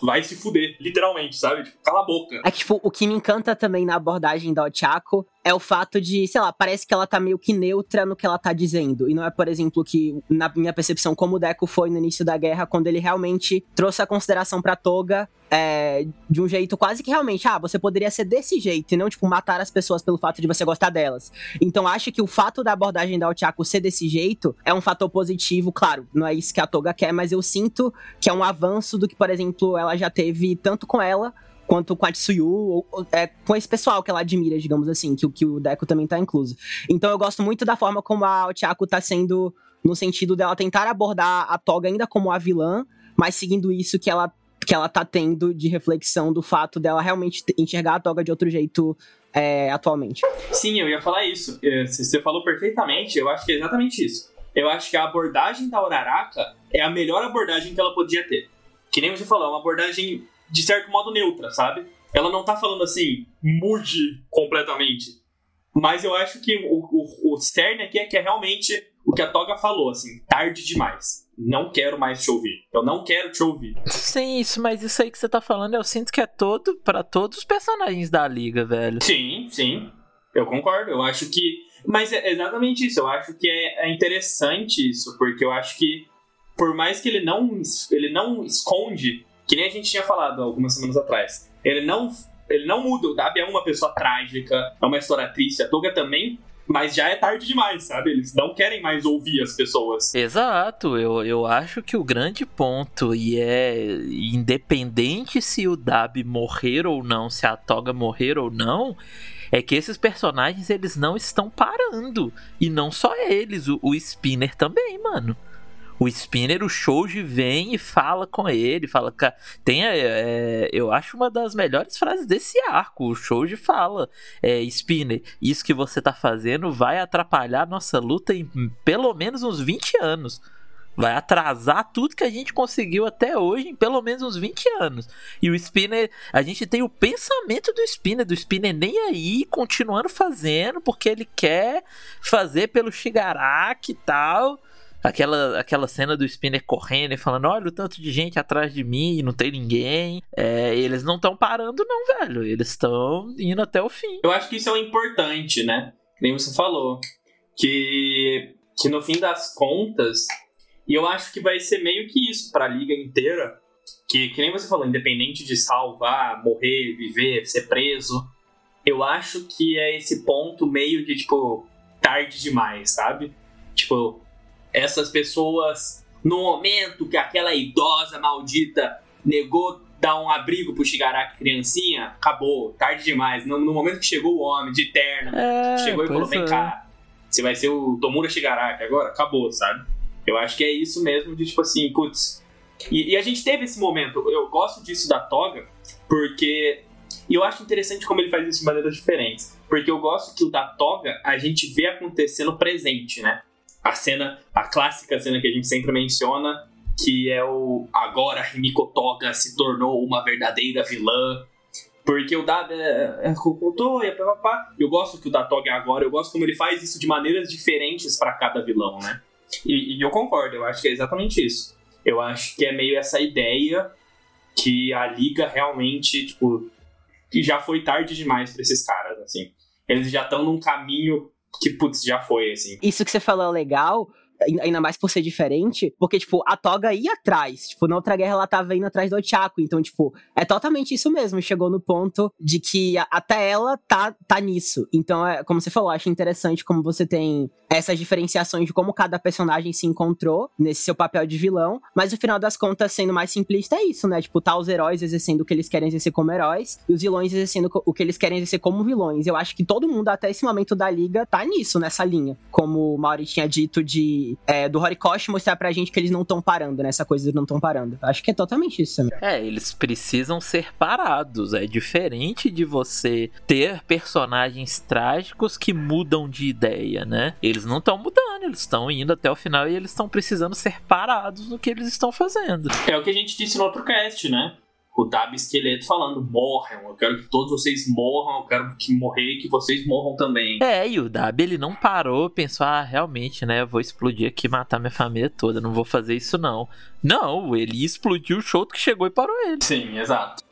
vai se fuder, literalmente, sabe? Tipo, cala a boca. É que, tipo, o que me encanta também na abordagem da Ochako é o fato de, sei lá, parece que ela tá meio que neutra no que ela tá dizendo. E não é, por exemplo, que, na minha percepção, como o Deco foi no início da guerra, quando ele realmente trouxe a consideração pra Toga é, de um jeito quase que realmente, ah, você poderia ser desse jeito, e não, tipo, matar as pessoas pelo fato de você gostar delas. Então, acho que o fato da abordagem da Ochako ser desse jeito é um fator positivo, claro, não é isso que a Toga quer, mas eu sinto que é um avanço do que, por exemplo, ela já teve tanto com ela quanto com a Tsuyu, ou, ou, é, com esse pessoal que ela admira, digamos assim, que, que o Deco também tá incluso. Então eu gosto muito da forma como a Ochako tá sendo, no sentido dela tentar abordar a Toga ainda como a vilã, mas seguindo isso que ela, que ela tá tendo de reflexão do fato dela realmente enxergar a Toga de outro jeito é, atualmente. Sim, eu ia falar isso. É, você falou perfeitamente, eu acho que é exatamente isso. Eu acho que a abordagem da Uraraka é a melhor abordagem que ela podia ter. Que nem você falou, é uma abordagem de certo modo neutra, sabe? Ela não tá falando assim, mude completamente. Mas eu acho que o, o, o cerne aqui é que é realmente o que a Toga falou, assim, tarde demais. Não quero mais te ouvir. Eu não quero te ouvir. Sim, isso, mas isso aí que você tá falando, eu sinto que é todo para todos os personagens da liga, velho. Sim, sim. Eu concordo. Eu acho que. Mas é exatamente isso. Eu acho que é, é interessante isso, porque eu acho que por mais que ele não, ele não esconde, que nem a gente tinha falado algumas semanas atrás, ele não, ele não muda. O Dabi é uma pessoa trágica, é uma história triste, a Toga também, mas já é tarde demais, sabe? Eles não querem mais ouvir as pessoas. Exato, eu, eu acho que o grande ponto, e é independente se o Dabi morrer ou não, se a Toga morrer ou não, é que esses personagens eles não estão parando. E não só eles, o, o Spinner também, mano o Spinner, o Shoji vem e fala com ele, fala, tem, é, eu acho uma das melhores frases desse arco, o Shoji fala, é, Spinner, isso que você tá fazendo vai atrapalhar nossa luta em pelo menos uns 20 anos. Vai atrasar tudo que a gente conseguiu até hoje em pelo menos uns 20 anos. E o Spinner, a gente tem o pensamento do Spinner, do Spinner nem aí, continuando fazendo, porque ele quer fazer pelo Shigaraki e tal. Aquela, aquela cena do Spinner correndo e falando: olha o tanto de gente atrás de mim e não tem ninguém. É, eles não estão parando, não, velho. Eles estão indo até o fim. Eu acho que isso é o importante, né? Nem você falou. Que, que no fim das contas, e eu acho que vai ser meio que isso para a liga inteira. Que, que nem você falou, independente de salvar, morrer, viver, ser preso. Eu acho que é esse ponto meio de, tipo, tarde demais, sabe? Tipo, essas pessoas, no momento que aquela idosa maldita negou dar um abrigo pro Shigaraki criancinha, acabou, tarde demais. No, no momento que chegou o homem de terno, é, chegou e falou: vem é. cá, você vai ser o Tomura Shigaraki agora? Acabou, sabe? Eu acho que é isso mesmo de tipo assim, putz. E, e a gente teve esse momento, eu gosto disso da Toga, porque. E eu acho interessante como ele faz isso de maneiras diferentes. Porque eu gosto que o da Toga a gente vê acontecer no presente, né? A cena, a clássica cena que a gente sempre menciona, que é o agora Himiko Toga se tornou uma verdadeira vilã. Porque o Dada é, é Toya, papapá. Eu gosto que o da Toga é agora, eu gosto como ele faz isso de maneiras diferentes para cada vilão, né? E, e eu concordo, eu acho que é exatamente isso. Eu acho que é meio essa ideia que a liga realmente, tipo, que já foi tarde demais para esses caras, assim. Eles já estão num caminho que, putz, já foi, assim. Isso que você falou é legal, ainda mais por ser diferente, porque, tipo, a Toga ia atrás. Tipo, na outra guerra ela tava indo atrás do Ochako. Então, tipo, é totalmente isso mesmo. Chegou no ponto de que até ela tá, tá nisso. Então, é, como você falou, acho interessante como você tem essas diferenciações de como cada personagem se encontrou nesse seu papel de vilão. Mas no final das contas, sendo mais simplista, é isso, né? Tipo, tá os heróis exercendo o que eles querem exercer como heróis e os vilões exercendo o que eles querem exercer como vilões. Eu acho que todo mundo, até esse momento da liga, tá nisso, nessa linha. Como o Mauri tinha dito de de é, do Horikoshi mostrar pra gente que eles não estão parando, né? Essa coisa de não estão parando. Acho que é totalmente isso também. É, eles precisam ser parados. É diferente de você ter personagens trágicos que mudam de ideia, né? Eles não estão mudando, eles estão indo até o final e eles estão precisando ser parados no que eles estão fazendo. É o que a gente disse no outro cast, né? O Dab Esqueleto falando: morram, eu quero que todos vocês morram, eu quero que morrer que vocês morram também. É, e o Dab ele não parou, pensou: ah, realmente, né? Eu vou explodir aqui e matar minha família toda, não vou fazer isso não. Não, ele explodiu o show que chegou e parou ele. Sim, exato.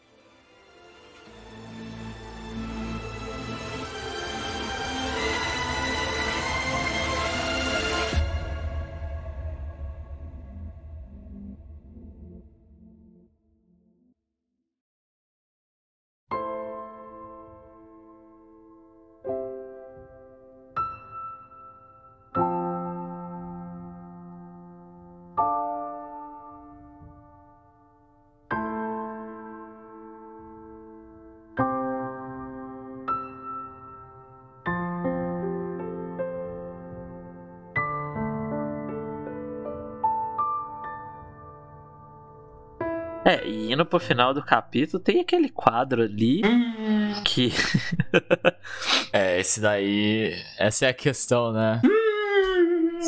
É, e indo pro final do capítulo, tem aquele quadro ali Hum. que. É, esse daí. Essa é a questão, né?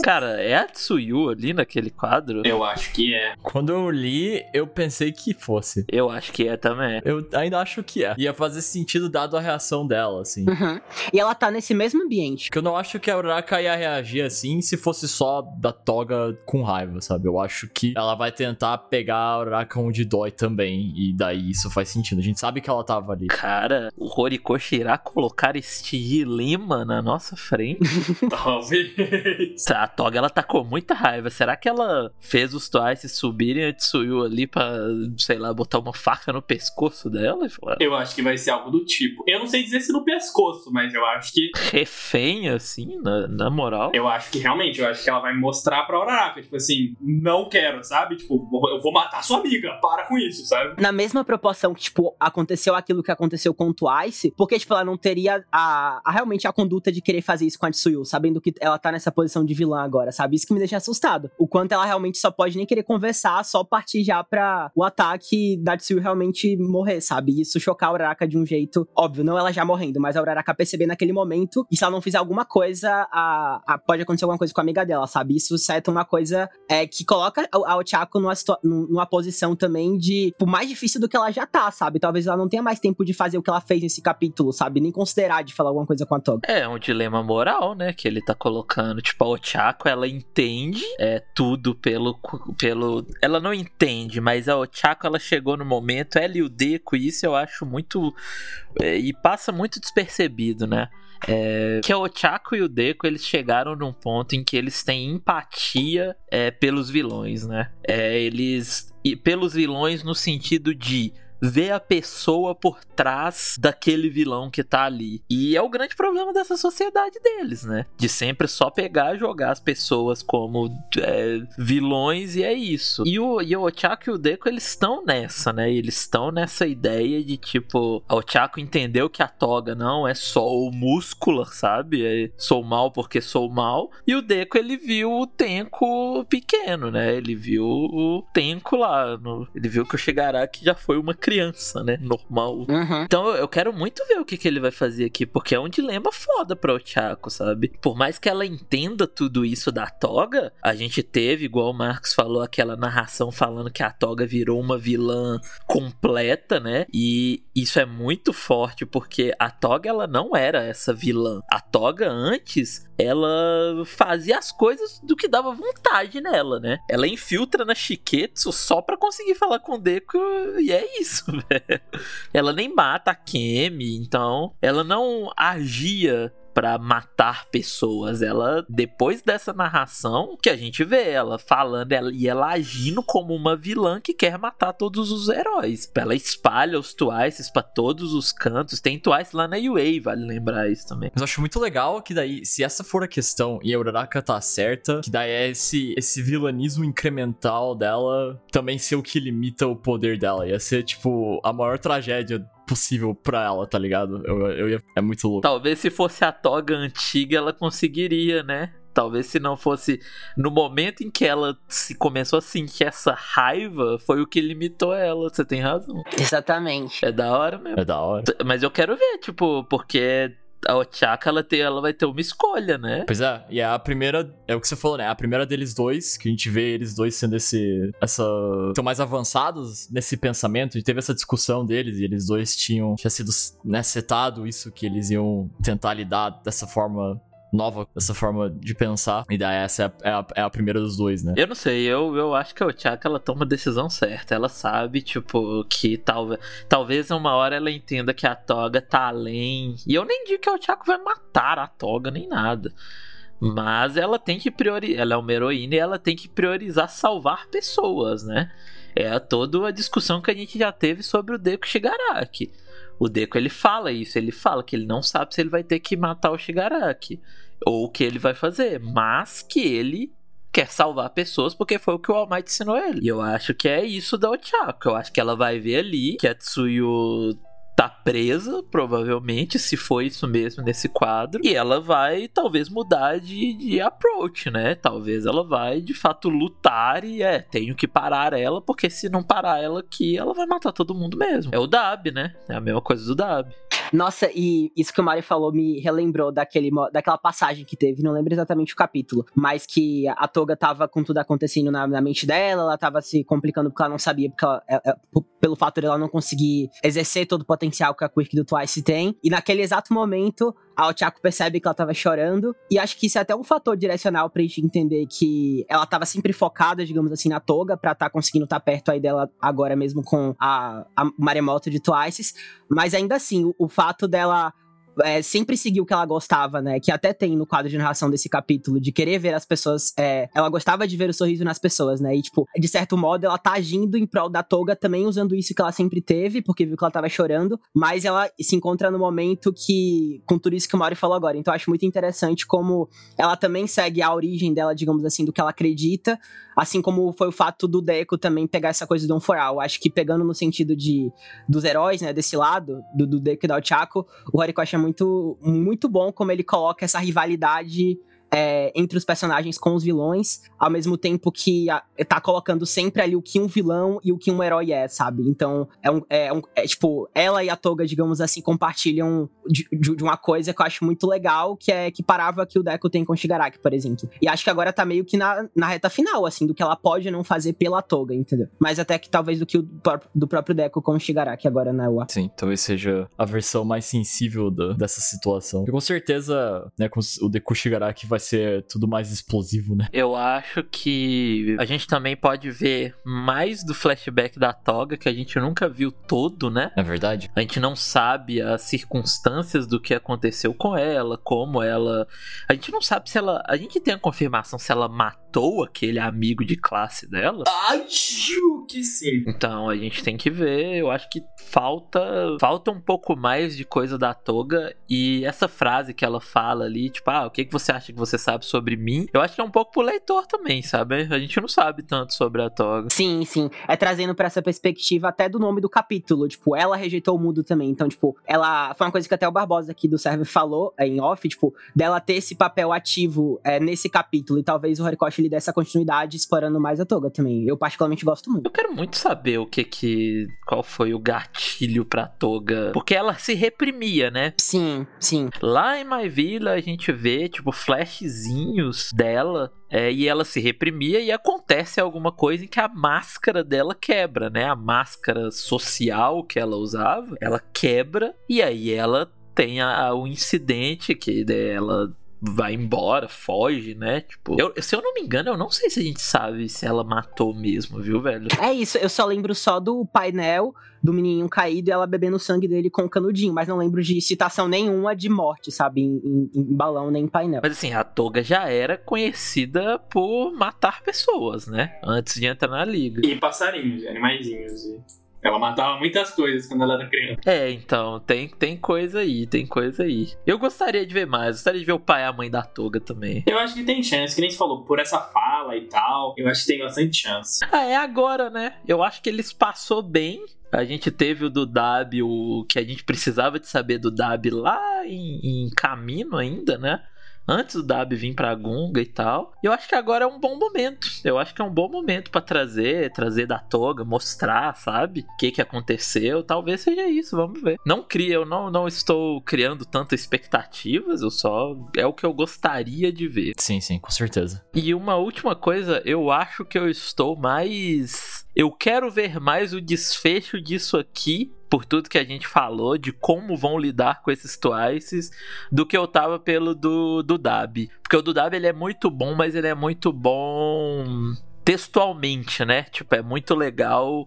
Cara, é a Tsuyu ali naquele quadro? Eu acho que é. Quando eu li, eu pensei que fosse. Eu acho que é também. Eu ainda acho que é. Ia fazer sentido dado a reação dela, assim. Uhum. E ela tá nesse mesmo ambiente. Porque eu não acho que a Uraraka ia reagir assim se fosse só da toga com raiva, sabe? Eu acho que ela vai tentar pegar a Uraraka onde dói também. E daí isso faz sentido. A gente sabe que ela tava ali. Cara, o Horikoshi irá colocar este dilema na nossa frente. Talvez. A Toga ela tá com muita raiva. Será que ela fez os Twice subirem a Tsuyu ali pra, sei lá, botar uma faca no pescoço dela? Eu acho que vai ser algo do tipo. Eu não sei dizer se no pescoço, mas eu acho que. refém, assim, na, na moral. Eu acho que realmente, eu acho que ela vai mostrar pra Uraraka, tipo assim, não quero, sabe? Tipo, eu vou matar sua amiga, para com isso, sabe? Na mesma proporção que, tipo, aconteceu aquilo que aconteceu com o Twice, porque, tipo, ela não teria a, a- realmente a conduta de querer fazer isso com a Tsuyu, sabendo que ela tá nessa posição de vilã agora, sabe? Isso que me deixa assustado. O quanto ela realmente só pode nem querer conversar, só partir já pra o ataque da Tsuyu realmente morrer, sabe? Isso chocar a Uraraka de um jeito óbvio, não ela já morrendo, mas a Uraraka perceber naquele momento, e se ela não fizer alguma coisa, a, a- pode acontecer alguma coisa com a amiga dela, sabe? Isso seta uma coisa é, que coloca a, a Ochako numa, numa posição também de, tipo, mais difícil do que ela já tá, sabe? Talvez ela não tenha mais tempo de fazer o que ela fez nesse capítulo, sabe? Nem considerar de falar alguma coisa com a Toga. É um dilema moral, né? Que ele tá colocando. Tipo, a Ochako, ela entende é, tudo pelo, pelo. Ela não entende, mas a Ochako, ela chegou no momento. Ela e o Deco, isso eu acho muito. é, e passa muito despercebido, né? É, que a Ochako e o Deco eles chegaram num ponto em que eles têm empatia é, pelos vilões, né? É, eles. E pelos vilões no sentido de ver a pessoa por trás daquele vilão que tá ali. E é o grande problema dessa sociedade deles, né? De sempre só pegar e jogar as pessoas como é, vilões e é isso. E o, e o Ochako e o Deco, eles estão nessa, né? Eles estão nessa ideia de tipo, a Ochako entendeu que a toga não é só o músculo, sabe? É, sou mal porque sou mal. E o Deco, ele viu o Tenko pequeno, né? Ele viu o Tenko lá. no- ele viu que o Shigaraki já foi uma criança, né? Normal. Uhum. Então eu- eu quero muito ver o que, que ele vai fazer aqui, porque é um dilema foda pra Ochako, sabe? Por mais que ela entenda tudo isso da Toga, a gente teve, igual o Marcos falou, aquela narração falando que a Toga virou uma vilã completa, né? E isso é muito forte, porque a Toga ela não era essa vilã. A Toga antes, ela fazia as coisas do que dava vontade nela, né? Ela infiltra na Shiketsu só pra conseguir falar com o Deku e é isso, velho. Ela nem mata a Kemi, então ela não agia pra matar pessoas. Ela, depois dessa narração, que a gente vê ela falando ela, e ela agindo como uma vilã que quer matar todos os heróis. Ela espalha os Twices pra todos os cantos. Tem Twice lá na UA, vale lembrar isso também. Mas eu acho muito legal que daí, se essa for a questão e a Uraraka tá certa, que daí é esse, esse vilanismo incremental dela também ser o que limita o poder dela. Ia ser, tipo, a maior tragédia possível pra ela, tá ligado? Eu, eu ia, é muito louco. Talvez se fosse a toga antiga, ela conseguiria, né? Talvez se não fosse no momento em que ela se começou a sentir essa raiva, foi o que limitou ela. Você tem razão. Exatamente. É da hora mesmo. É da hora. Mas eu quero ver, tipo, porque a Ochaka, ela, tem, ela vai ter uma escolha, né? Pois é, e é a primeira, é o que você falou, né? A primeira deles dois, que a gente vê eles dois sendo esse, essa, são mais avançados nesse pensamento, e teve essa discussão deles, e eles dois tinham, tinha sido, né, setado isso, que eles iam tentar lidar dessa forma nova, dessa forma de pensar. E daí essa é a, é a, é a primeira dos dois, né? Eu não sei, eu, eu acho que a Ochaka ela toma a decisão certa. Ela sabe, tipo, que talvez talvez uma hora ela entenda que a Toga tá além. E eu nem digo que a Ochaka vai matar a Toga nem nada. Mas ela tem que priorizar. Ela é uma heroína e ela tem que priorizar salvar pessoas, né? É toda a discussão que a gente já teve sobre o Deku Shigaraki. O Deku ele fala isso, ele fala que ele não sabe se ele vai ter que matar o Shigaraki ou o que ele vai fazer, mas que ele quer salvar pessoas porque foi o que o All Might ensinou ele. E eu acho que é isso da Ochako. Eu acho que ela vai ver ali que a Tsuyu tá presa, provavelmente, se foi isso mesmo nesse quadro. E ela vai, talvez, mudar de, de approach, né? Talvez ela vai, de fato, lutar e é, tenho que parar ela, porque se não parar ela aqui, ela vai matar todo mundo mesmo. É o Dab, né? É a mesma coisa do Dab. Nossa, e isso que o Mario falou me relembrou daquele, daquela passagem que teve, não lembro exatamente o capítulo, mas que a Toga tava com tudo acontecendo na, na mente dela, ela tava se complicando porque ela não sabia, porque ela, pelo fato de ela não conseguir exercer todo o potencial que a Quirk do Twice tem. E naquele exato momento, a Ochako percebe que ela tava chorando. E acho que isso é até um fator direcional pra gente entender que ela tava sempre focada, digamos assim, na toga, pra tá conseguindo estar tá perto aí dela agora mesmo com a, a maremoto de Twice. Mas ainda assim, o, o fato dela é, sempre seguiu o que ela gostava, né? Que até tem no quadro de narração desse capítulo, de querer ver as pessoas. É, ela gostava de ver o sorriso nas pessoas, né? E, tipo, de certo modo, ela tá agindo em prol da Toga também usando isso que ela sempre teve, porque viu que ela tava chorando, mas ela se encontra no momento que. com tudo isso que o Mario falou agora. Então, acho muito interessante como ela também segue a origem dela, digamos assim, do que ela acredita, Assim como foi o fato do Deco também pegar essa coisa do um for all. Acho que pegando no sentido de dos heróis, né, desse lado, do, do Deco e do Chaco, o Horikoshi é muito, muito bom como ele coloca essa rivalidade é, entre os personagens com os vilões, ao mesmo tempo que a, tá colocando sempre ali o que um vilão e o que um herói é, sabe? Então, é, um, é, um, é tipo, ela e a Toga, digamos assim, compartilham de, de, de, uma coisa que eu acho muito legal, que é que parava que o Deco tem com o Shigaraki, por exemplo. E acho que agora tá meio que na, na reta final, assim, do que ela pode não fazer pela Toga, entendeu? Mas até que talvez do que o do próprio Deco com o Shigaraki agora na UA. Sim, talvez seja a versão mais sensível dessa situação. E com certeza, né, com o Deku Shigaraki vai ser tudo mais explosivo, né? Eu acho que a gente também pode ver mais do flashback da Toga, que a gente nunca viu todo, né? É verdade. A gente não sabe as circunstâncias do que aconteceu com ela, como ela. A gente não sabe se ela. A gente tem a confirmação se ela matou aquele amigo de classe dela. Acho que sim. Então a gente tem que ver. Eu acho que falta. Falta um pouco mais de coisa da Toga. E essa frase que ela fala ali, tipo, ah, o que, que você acha que você sabe sobre mim, eu acho que é um pouco pro leitor também, sabe? A gente não sabe tanto sobre a Toga. Sim, sim. É trazendo para essa perspectiva até do nome do capítulo. Tipo, ela rejeitou o mundo também. Então, tipo, ela. Foi uma coisa que até o Barbosa aqui do server falou é, em off, tipo, dela ter esse papel ativo é, nesse capítulo. E talvez o Horikoshi lhe dê essa continuidade explorando mais a Toga também. Eu particularmente gosto muito. Eu quero muito saber o que que. Qual foi o gatilho pra Toga. Porque ela se reprimia, né? Sim, sim. Lá em My Villa a gente vê, tipo, flashzinho dela é, e ela se reprimia e acontece alguma coisa em que a máscara dela quebra, né? A máscara social que ela usava, ela quebra e aí ela tem a, o incidente que ela vai embora, foge, né? Tipo, eu, se eu não me engano, eu não sei se a gente sabe se ela matou mesmo, viu, velho? É isso, eu só lembro só do painel do menininho caído e ela bebendo o sangue dele com o canudinho, mas não lembro de citação nenhuma de morte, sabe? Em, em, em balão nem em painel. Mas assim, a Toga já era conhecida por matar pessoas, né? Antes de entrar na liga. E passarinhos, animaizinhos. E... Ela matava muitas coisas quando ela era criança. É, então, tem, tem coisa aí, tem coisa aí. Eu gostaria de ver mais, gostaria de ver o pai e a mãe da Toga também. Eu acho que tem chance, que nem você falou, por essa fala e tal, eu acho que tem bastante chance. Ah, é agora, né? Eu acho que eles passou bem. A gente teve o do Dab, o que a gente precisava de saber do Dab lá em, em caminho ainda, né? Antes do Dab vir pra Gunga e tal. E eu acho que agora é um bom momento. Eu acho que é um bom momento para trazer, trazer da toga, mostrar, sabe? O que que aconteceu. Talvez seja isso, vamos ver. Não cria, eu não, não estou criando tantas expectativas, eu só. É o que eu gostaria de ver. Sim, sim, com certeza. E uma última coisa, eu acho que eu estou mais. Eu quero ver mais o desfecho disso aqui por tudo que a gente falou de como vão lidar com esses twices do que eu tava pelo do, do Dab. Porque o do Dab ele é muito bom, mas ele é muito bom textualmente, né? Tipo, é muito legal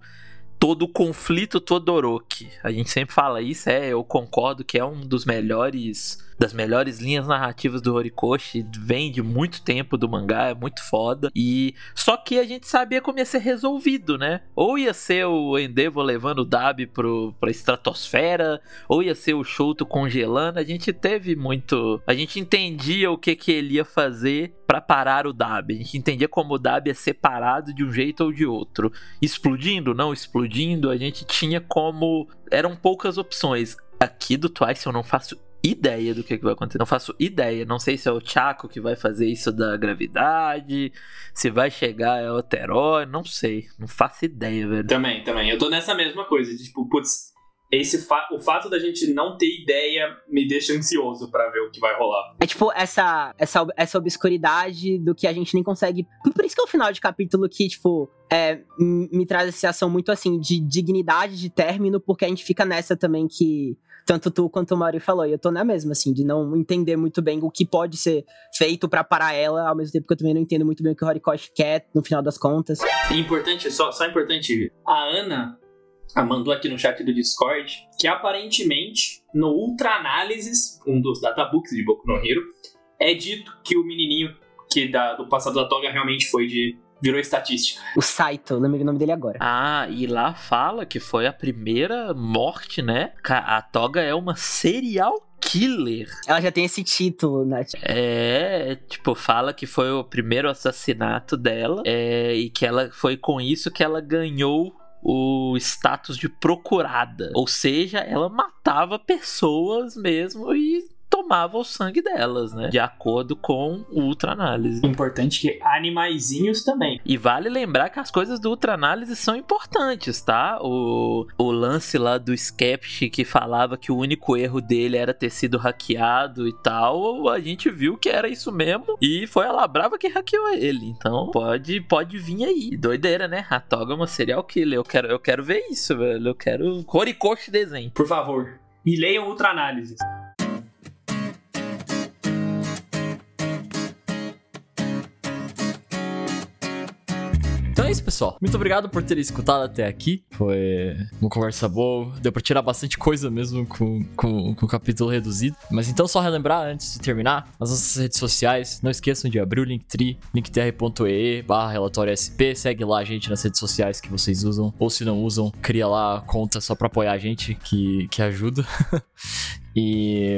todo o conflito Todoroki. A gente sempre fala isso, é, eu concordo que é um dos melhores das melhores linhas narrativas do Horikoshi, vem de muito tempo do mangá, é muito foda. E só que a gente sabia como ia ser resolvido, né? Ou ia ser o Endeavor levando o Dab pro, pra estratosfera, ou ia ser o Shuto congelando. A gente teve muito. A gente entendia o que, que ele ia fazer para parar o Dab. A gente entendia como o Dab é separado de um jeito ou de outro. Explodindo, não explodindo, a gente tinha como. Eram poucas opções. Aqui do Twice eu não faço ideia do que, que vai acontecer. Não faço ideia. Não sei se é o Chaco que vai fazer isso da gravidade, se vai chegar é outro herói, não sei. Não faço ideia, velho. Também, também. Eu tô nessa mesma coisa. De, tipo, putz, esse fa o fato da gente não ter ideia me deixa ansioso para ver o que vai rolar. É tipo essa, essa, essa obscuridade do que a gente nem consegue. Por isso que é o final de capítulo que, tipo, é, me traz essa sensação muito assim de dignidade de término, porque a gente fica nessa também que tanto tu quanto o Mauri falou, e eu tô na mesma, assim, de não entender muito bem o que pode ser feito para parar ela, ao mesmo tempo que eu também não entendo muito bem o que o Horikoshi quer, no final das contas. Importante, só, só importante, a Ana mandou aqui no chat do Discord que aparentemente, no Ultra Análises, um dos databooks de Boku no Hero, é dito que o menininho que da, do passado da toga realmente foi de virou estatística. O Saito, lembrei o nome dele agora. Ah, e lá fala que foi a primeira morte, né? A Toga é uma serial killer. Ela já tem esse título, né? É, tipo, fala que foi o primeiro assassinato dela é, e que ela foi com isso que ela ganhou o status de procurada. Ou seja, ela matava pessoas mesmo e tomava o sangue delas, né? De acordo com o ultra-análise. Importante que animaizinhos também. E vale lembrar que as coisas do ultra-análise são importantes, tá? O, o lance lá do Skeptic que falava que o único erro dele era ter sido hackeado e tal, a gente viu que era isso mesmo e foi a Labrava que hackeou ele. Então pode, pode vir aí. Doideira, né? A Toga é uma serial killer. Eu quero, eu quero ver isso, velho. Eu quero Horikoshi desenho. Por favor. E leiam Ultra Análises. Isso, pessoal. Muito obrigado por terem escutado até aqui. Foi uma conversa boa. Deu pra tirar bastante coisa mesmo com, com, com o capítulo reduzido. Mas então, só relembrar antes de terminar, as nossas redes sociais. Não esqueçam de abrir o Linktree, linktr.ee barra relatório SP. Segue lá a gente nas redes sociais que vocês usam. Ou se não usam, cria lá a conta só pra apoiar a gente, que, que ajuda. E.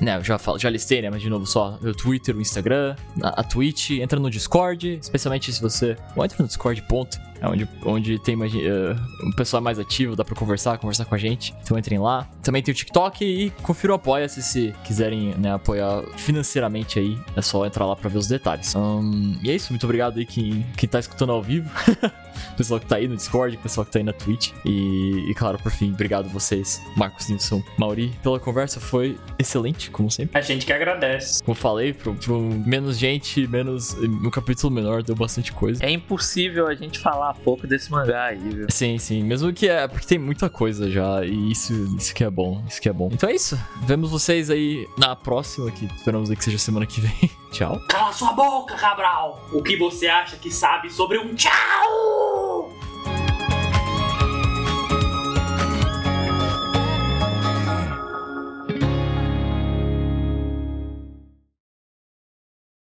Né, eu já, falo, já listei, né? Mas de novo, só o Twitter, o Instagram, a, a Twitch, entra no Discord, especialmente se você. Ou entra no Discord, ponto. É onde, onde tem mais, uh, um pessoal mais ativo, dá pra conversar, conversar com a gente. Então entrem lá. Também tem o TikTok e confira o Apoia-se se quiserem né, apoiar financeiramente aí. É só entrar lá pra ver os detalhes. Um, e é isso, muito obrigado aí quem, quem tá escutando ao vivo. pessoal que tá aí no Discord, pessoal que tá aí na Twitch. E, e claro, por fim, obrigado vocês, Marcos Nilson, Mauri, pela conversa. Foi excelente, como sempre. A gente que agradece. Como falei, pro, pro menos gente, menos. Um capítulo menor, deu bastante coisa. É impossível a gente falar pouco desse mangá aí, viu? Sim, sim. Mesmo que é. Porque tem muita coisa já. E isso, isso que é bom. Isso que é bom. Então é isso. Vemos vocês aí na próxima, que esperamos aí que seja semana que vem. Tchau. Cala sua boca, Cabral! O que você acha que sabe sobre um tchau?